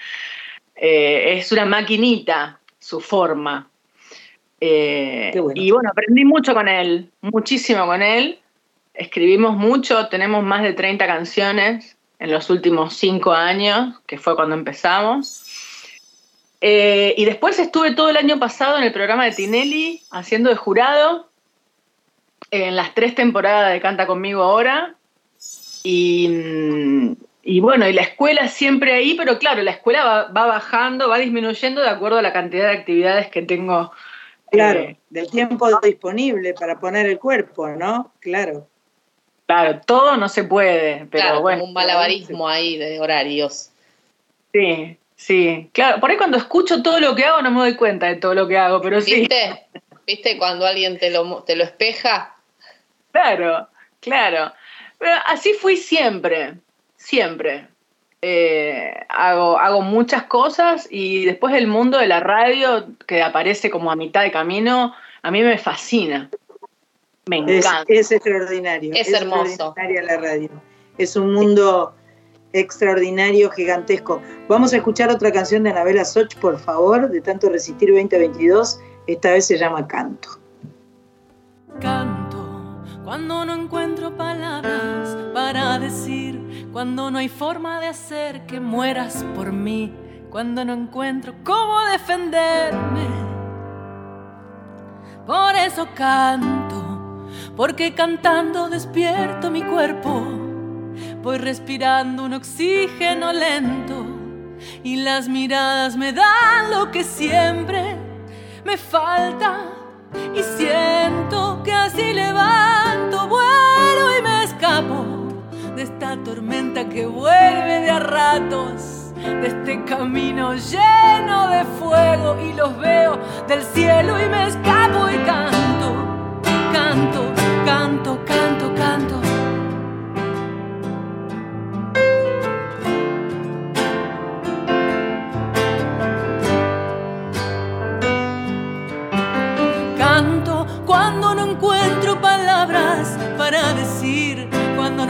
Eh, es una maquinita su forma. Eh, bueno. Y bueno, aprendí mucho con él, muchísimo con él. Escribimos mucho, tenemos más de 30 canciones en los últimos cinco años, que fue cuando empezamos. Eh, y después estuve todo el año pasado en el programa de Tinelli haciendo de jurado en las tres temporadas de Canta conmigo ahora. Y, mm, y bueno, y la escuela siempre ahí, pero claro, la escuela va, va bajando, va disminuyendo de acuerdo a la cantidad de actividades que tengo. Claro, eh, del tiempo disponible para poner el cuerpo, ¿no? Claro. claro, todo no se puede, pero claro, bueno. como un malabarismo ahí de horarios. Sí, sí. Claro, por ahí cuando escucho todo lo que hago no me doy cuenta de todo lo que hago, pero sí. ¿Viste? ¿Viste cuando alguien te lo, te lo espeja? Claro, claro. Pero así fui siempre, siempre. Eh, hago, hago muchas cosas y después el mundo de la radio, que aparece como a mitad de camino, a mí me fascina. Me Es, encanta. es extraordinario. Es hermoso. extraordinaria la radio. Es un mundo extraordinario, gigantesco. Vamos a escuchar otra canción de Anabela Soch, por favor, de tanto resistir 2022. Esta vez se llama Canto. Canto cuando no encuentro palabras para decir, cuando no hay forma de hacer que mueras por mí, cuando no encuentro cómo defenderme. Por eso canto, porque cantando despierto mi cuerpo, voy respirando un oxígeno lento y las miradas me dan lo que siempre me falta y siento que así levanto vuelo y me escapo de esta tormenta que vuelve de a ratos, de este camino lleno de fuego y los veo del cielo y me escapo y canto, canto, canto, canto, canto.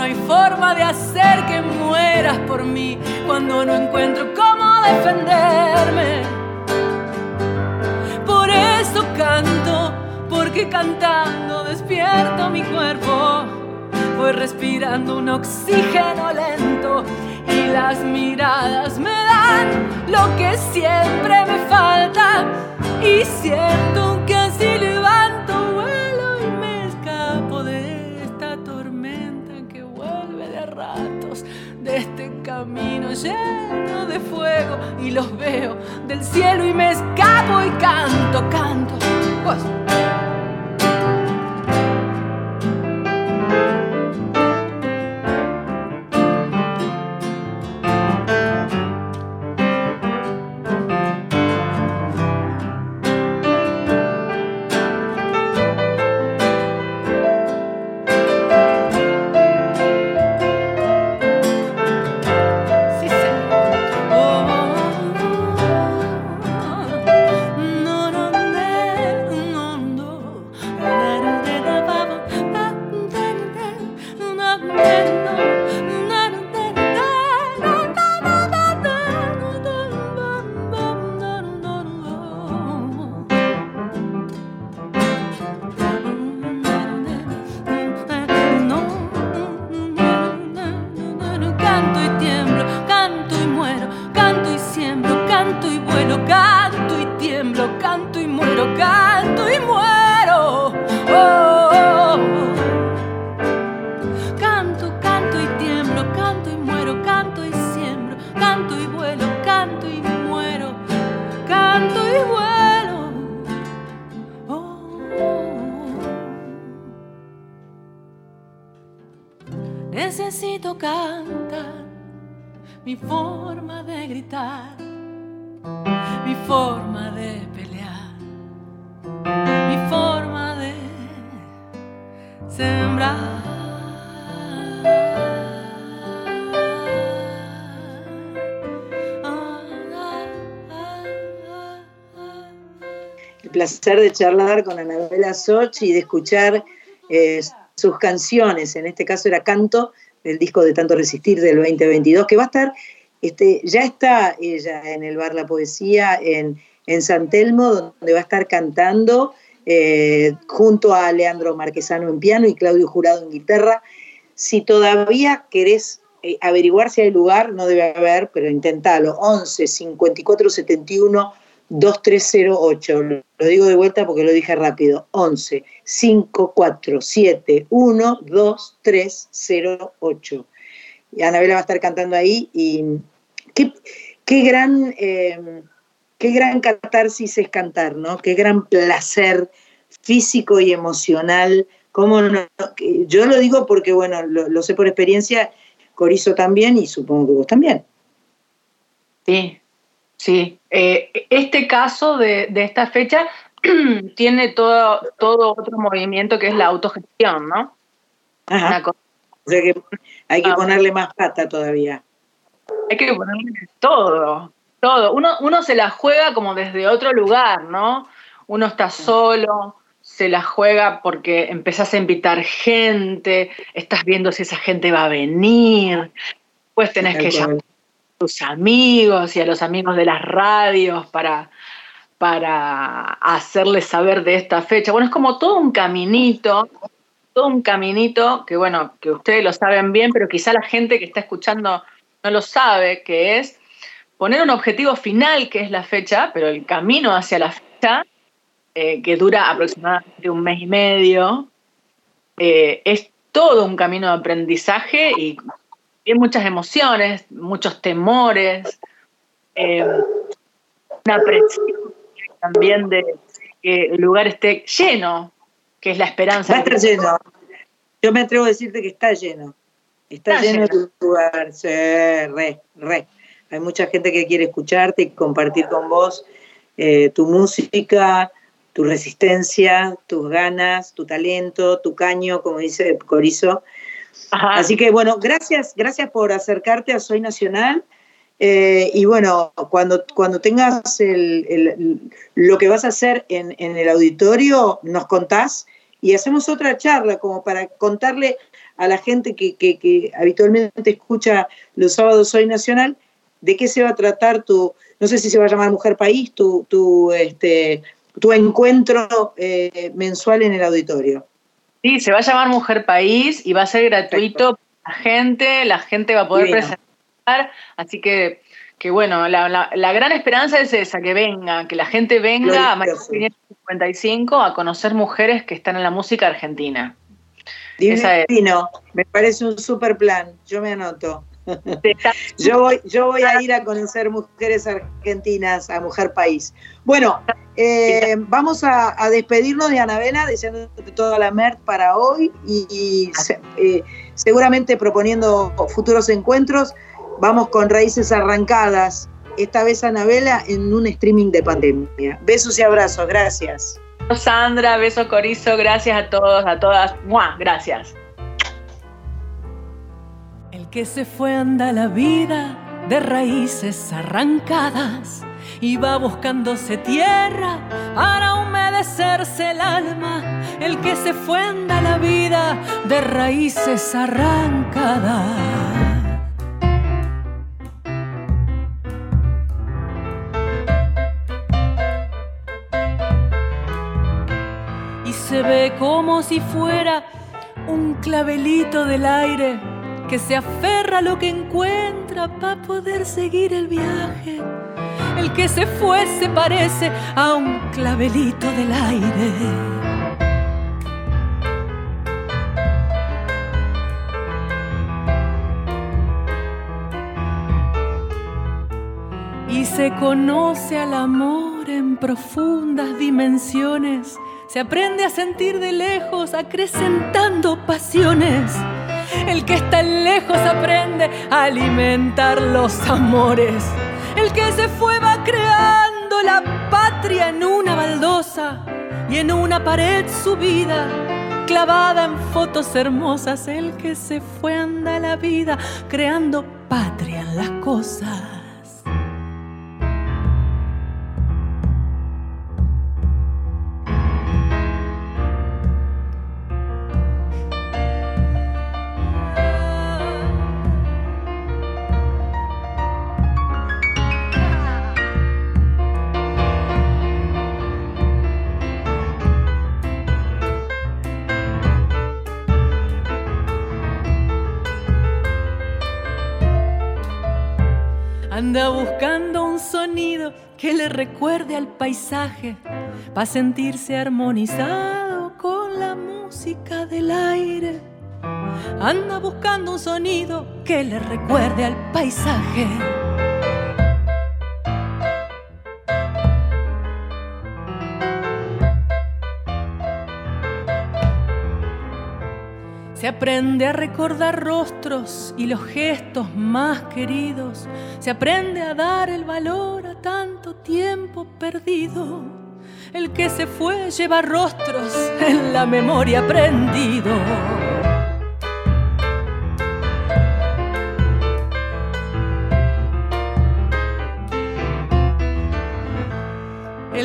Hay forma de hacer que mueras por mí, cuando no encuentro cómo defenderme. Por eso canto, porque cantando despierto mi cuerpo, voy respirando un oxígeno lento y las miradas me dan lo que siempre me falta y siento que camino lleno de fuego y los veo del cielo y me escapo y canto, canto. Pues, placer de charlar con Anabela Soch y de escuchar eh, sus canciones. En este caso era Canto, del disco de Tanto Resistir del 2022, que va a estar, este, ya está ella en el Bar La Poesía en, en San Telmo, donde va a estar cantando eh, junto a Leandro Marquesano en piano y Claudio Jurado en guitarra. Si todavía querés eh, averiguar si hay lugar, no debe haber, pero intentalo. 11 54 71 2308. Lo lo digo de vuelta porque lo dije rápido. 11 54 71 2308. Y Anabela va a estar cantando ahí y qué, qué gran eh, qué gran catarsis es cantar, ¿no? Qué gran placer físico y emocional. ¿Cómo no? Yo lo digo porque, bueno, lo, lo sé por experiencia, Corizo también y supongo que vos también. Sí, sí. Eh, este caso de, de esta fecha tiene todo, todo otro movimiento que es la autogestión, ¿no? Ajá. Cosa- O sea que hay que ponerle más pata todavía. hay que ponerle todo, todo. Uno, uno se la juega como desde otro lugar, ¿no? Uno está solo, se la juega porque empezás a invitar gente, estás viendo si esa gente va a venir, pues tenés que llamar tus amigos y a los amigos de las radios para, para hacerles saber de esta fecha. Bueno, es como todo un caminito, todo un caminito que, bueno, que ustedes lo saben bien, pero quizá la gente que está escuchando no lo sabe, que es poner un objetivo final, que es la fecha, pero el camino hacia la fecha, eh, que dura aproximadamente un mes y medio, eh, es todo un camino de aprendizaje y tiene muchas emociones, muchos temores, eh, una presión también de que el lugar esté lleno, que es la esperanza. Va a estar lleno. Yo me atrevo a decirte que está lleno. Está, Está lleno, lleno. tu lugar. Sí, re, re. Hay mucha gente que quiere escucharte y compartir con vos eh, tu música, tu resistencia, tus ganas, tu talento, tu caño, como dice Corizo. Así que bueno, gracias, gracias por acercarte a Soy Nacional. Eh, y bueno, cuando, cuando tengas el- lo que vas a hacer en, en el auditorio, nos contás y hacemos otra charla como para contarle a la gente que, que- que habitualmente escucha los sábados Soy Nacional de qué se va a tratar tu, no sé si se va a llamar Mujer País, tu, tu, este, tu encuentro eh, mensual en el auditorio. Sí, se va a llamar Mujer País y va a ser gratuito para la gente, la gente va a poder presentar así que, que bueno, la, la- la gran esperanza es esa, que venga, que la gente venga a Glorioso. 555 a conocer mujeres que están en la música argentina. Esa es. Divino, me parece un super plan, yo me anoto. Yo voy, yo voy a ir a conocer mujeres argentinas, a Mujer País. Bueno, eh, vamos a, a despedirnos de Anabela, deseándote toda la MERT para hoy y, y se- eh, seguramente proponiendo futuros encuentros. Vamos con Raíces Arrancadas, esta vez Anabela en un streaming de pandemia. Besos y abrazos, gracias. Sandra, beso Corizo, gracias a todos, a todas. ¡Mua! Gracias. Que se fue anda la vida de raíces arrancadas y va buscándose tierra para humedecerse el alma. El que se fue anda la vida de raíces arrancadas. y se ve como si fuera un clavelito del aire que se aferra a lo que encuentra para poder seguir el viaje. El que se fue se parece a un clavelito del aire. y se conoce al amor en profundas dimensiones. Se aprende a sentir de lejos, acrecentando pasiones. El que está lejos aprende a alimentar los amores. El que se fue va creando la patria en una baldosa y en una pared subida, clavada en fotos hermosas. El que se fue anda la vida creando patria en las cosas. Anda buscando un sonido que le recuerde al paisaje, para sentirse armonizado con la música del aire. Anda buscando un sonido que le recuerde al paisaje. Se aprende a recordar rostros y los gestos más queridos. Se aprende a dar el valor a tanto tiempo perdido. El que se fue lleva rostros en la memoria prendido.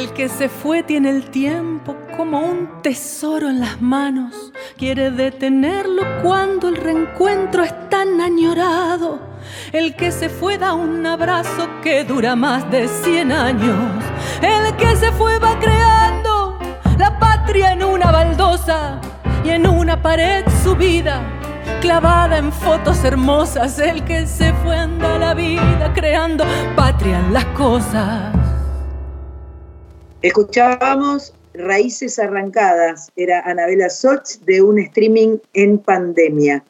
El que se fue tiene el tiempo como un tesoro en las manos. Quiere detenerlo cuando el reencuentro es tan añorado. El que se fue da un abrazo que dura más de 100 años. El que se fue va creando la patria en una baldosa y en una pared subida, clavada en fotos hermosas. El que se fue anda la vida creando patria en las cosas. Escuchábamos Raíces Arrancadas, era Anabela Soch de un streaming en pandemia.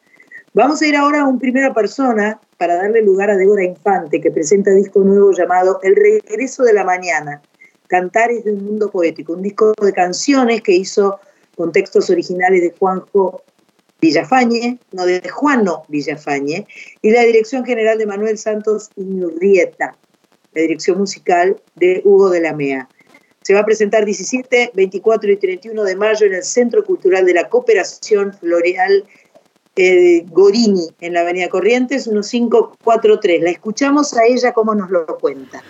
Vamos a ir ahora a un primera persona para darle lugar a Débora Infante, que presenta disco nuevo llamado El Regreso de la Mañana, Cantares de un Mundo Poético, un disco de canciones que hizo con textos originales de Juanjo Villafañe, no de Juano Villafañe, y la dirección general de Manuel Santos Iñurrieta, la dirección musical de Hugo de la Mea. Se va a presentar 17, 24 y 31 de mayo en el Centro Cultural de la Cooperación Floreal eh, Gorini, en la Avenida Corrientes, 1543. La escuchamos a ella como nos lo cuenta.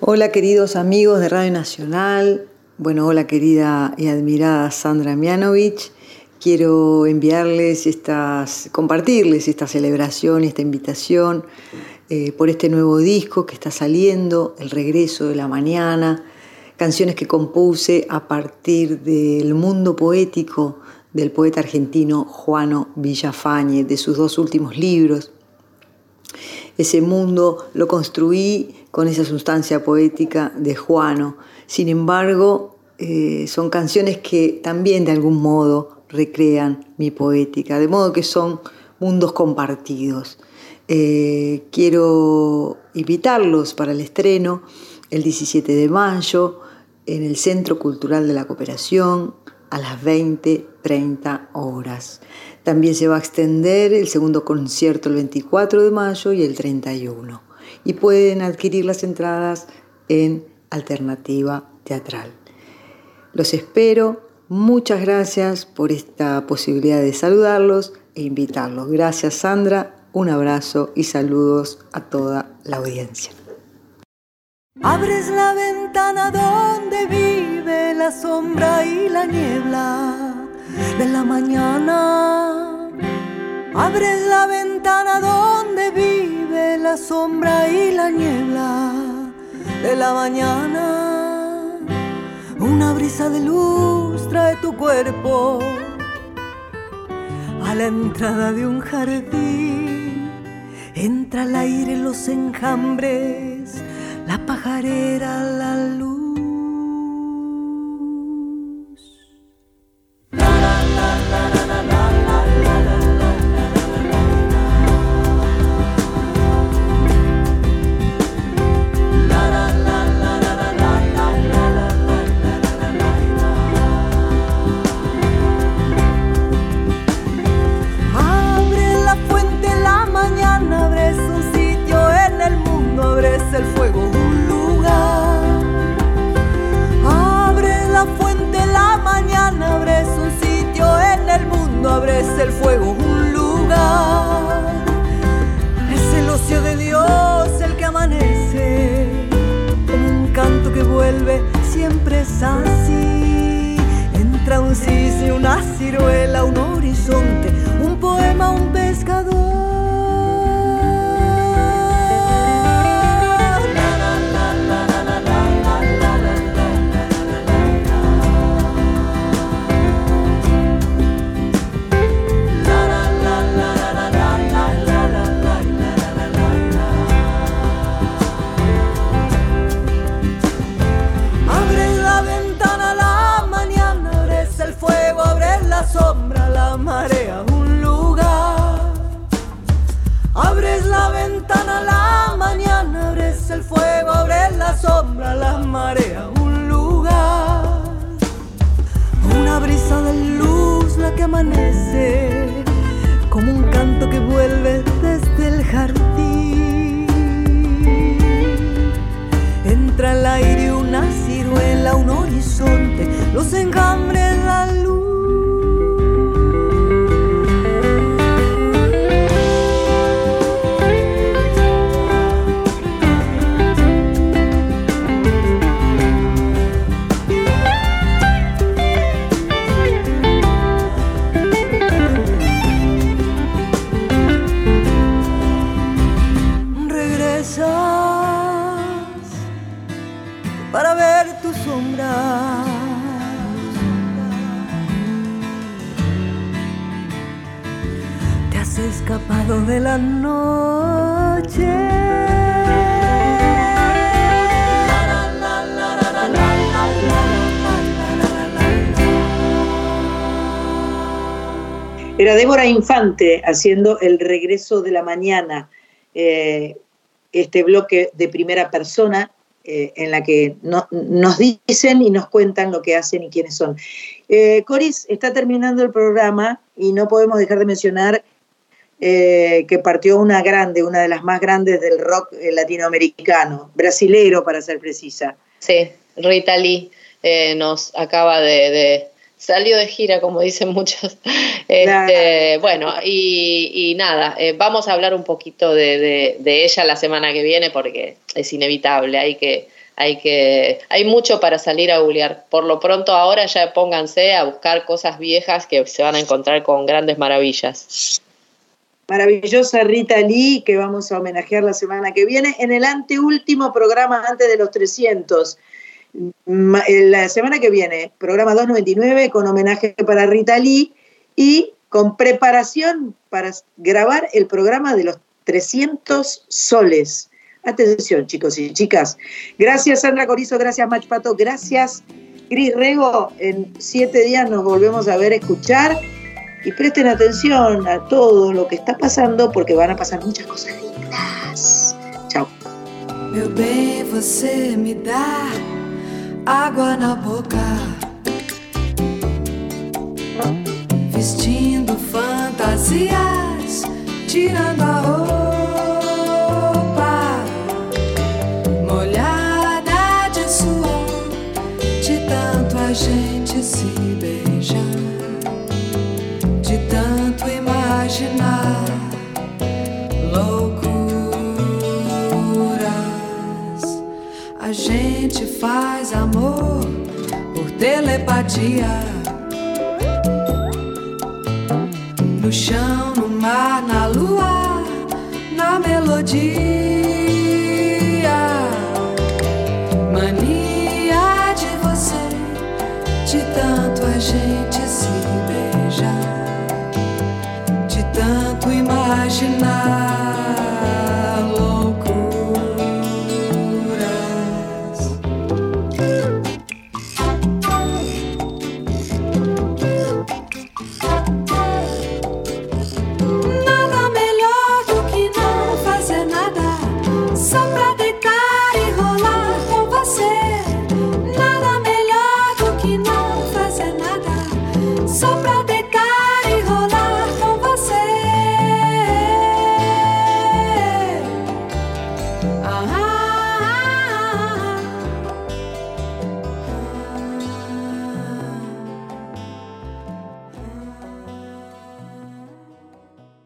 Hola queridos amigos de Radio Nacional, bueno, hola querida y admirada Sandra Mianovich. Quiero enviarles estas, compartirles esta celebración, esta invitación eh, por este nuevo disco que está saliendo, El regreso de la mañana, canciones que compuse a partir del mundo poético del poeta argentino Juano Villafañe, de sus dos últimos libros. Ese mundo lo construí con esa sustancia poética de Juano. Sin embargo, eh, son canciones que también de algún modo recrean mi poética, de modo que son mundos compartidos. Eh, quiero invitarlos para el estreno el 17 de mayo en el Centro Cultural de la Cooperación a las 20.30 horas. También se va a extender el segundo concierto el 24 de mayo y el 31. Y pueden adquirir las entradas en Alternativa Teatral. Los espero. Muchas gracias por esta posibilidad de saludarlos e invitarlos. Gracias Sandra, un abrazo y saludos a toda la audiencia. Abres la ventana donde vive la sombra y la niebla de la mañana. Abres la ventana donde vive la sombra y la niebla de la mañana. Una brisa de luz trae tu cuerpo a la entrada de un jardín. Entra al aire los enjambres, la pajarera, la luz. Abre abres el fuego, un lugar. Es el ocio de Dios el que amanece, como un canto que vuelve, siempre es así. Entra un cisne, una ciruela, un horizonte, un poema, un pescador. Sombra, la marea, un lugar. Una brisa de luz la que amanece, como un canto que vuelve desde el jardín. Entra al aire una ciruela, un horizonte, los enjambres, la luz. Infante haciendo el regreso de la mañana, eh, este bloque de primera persona eh, en la que no- nos dicen y nos cuentan lo que hacen y quiénes son. Eh, Coris, está terminando el programa y no podemos dejar de mencionar que partió una grande, una de las más grandes del rock latinoamericano, brasilero para ser precisa. Sí, Rita Lee nos acaba de- Salió de gira, como dicen muchos. Este, Bueno, y, y nada, eh, vamos a hablar un poquito de, de- de ella la semana que viene porque es inevitable, hay que, hay que, hay mucho para salir a googlear. Por lo pronto ahora ya pónganse a buscar cosas viejas que se van a encontrar con grandes maravillas. Maravillosa Rita Lee, que vamos a homenajear la semana que viene en el anteúltimo programa antes de los 300. Eh, La semana que viene, programa 299 con homenaje para Rita Lee y con preparación para grabar el programa de los 300 soles. Atención, chicos y chicas. Gracias, Sandra Corizo, gracias, Mach Pato, gracias, Gris Rego. En siete días nos volvemos a ver, escuchar y presten atención a todo lo que está pasando porque van a pasar muchas cosas lindas. Chao. Água na boca, vestindo fantasias, tirando a roupa, molhada de suor, de tanto a gente se beijar, de tanto imaginar loucuras. A gente te faz amor por telepatia. No chão, no mar, na lua, na melodia. Mania de você, de tanto a gente se beijar, de tanto imaginar.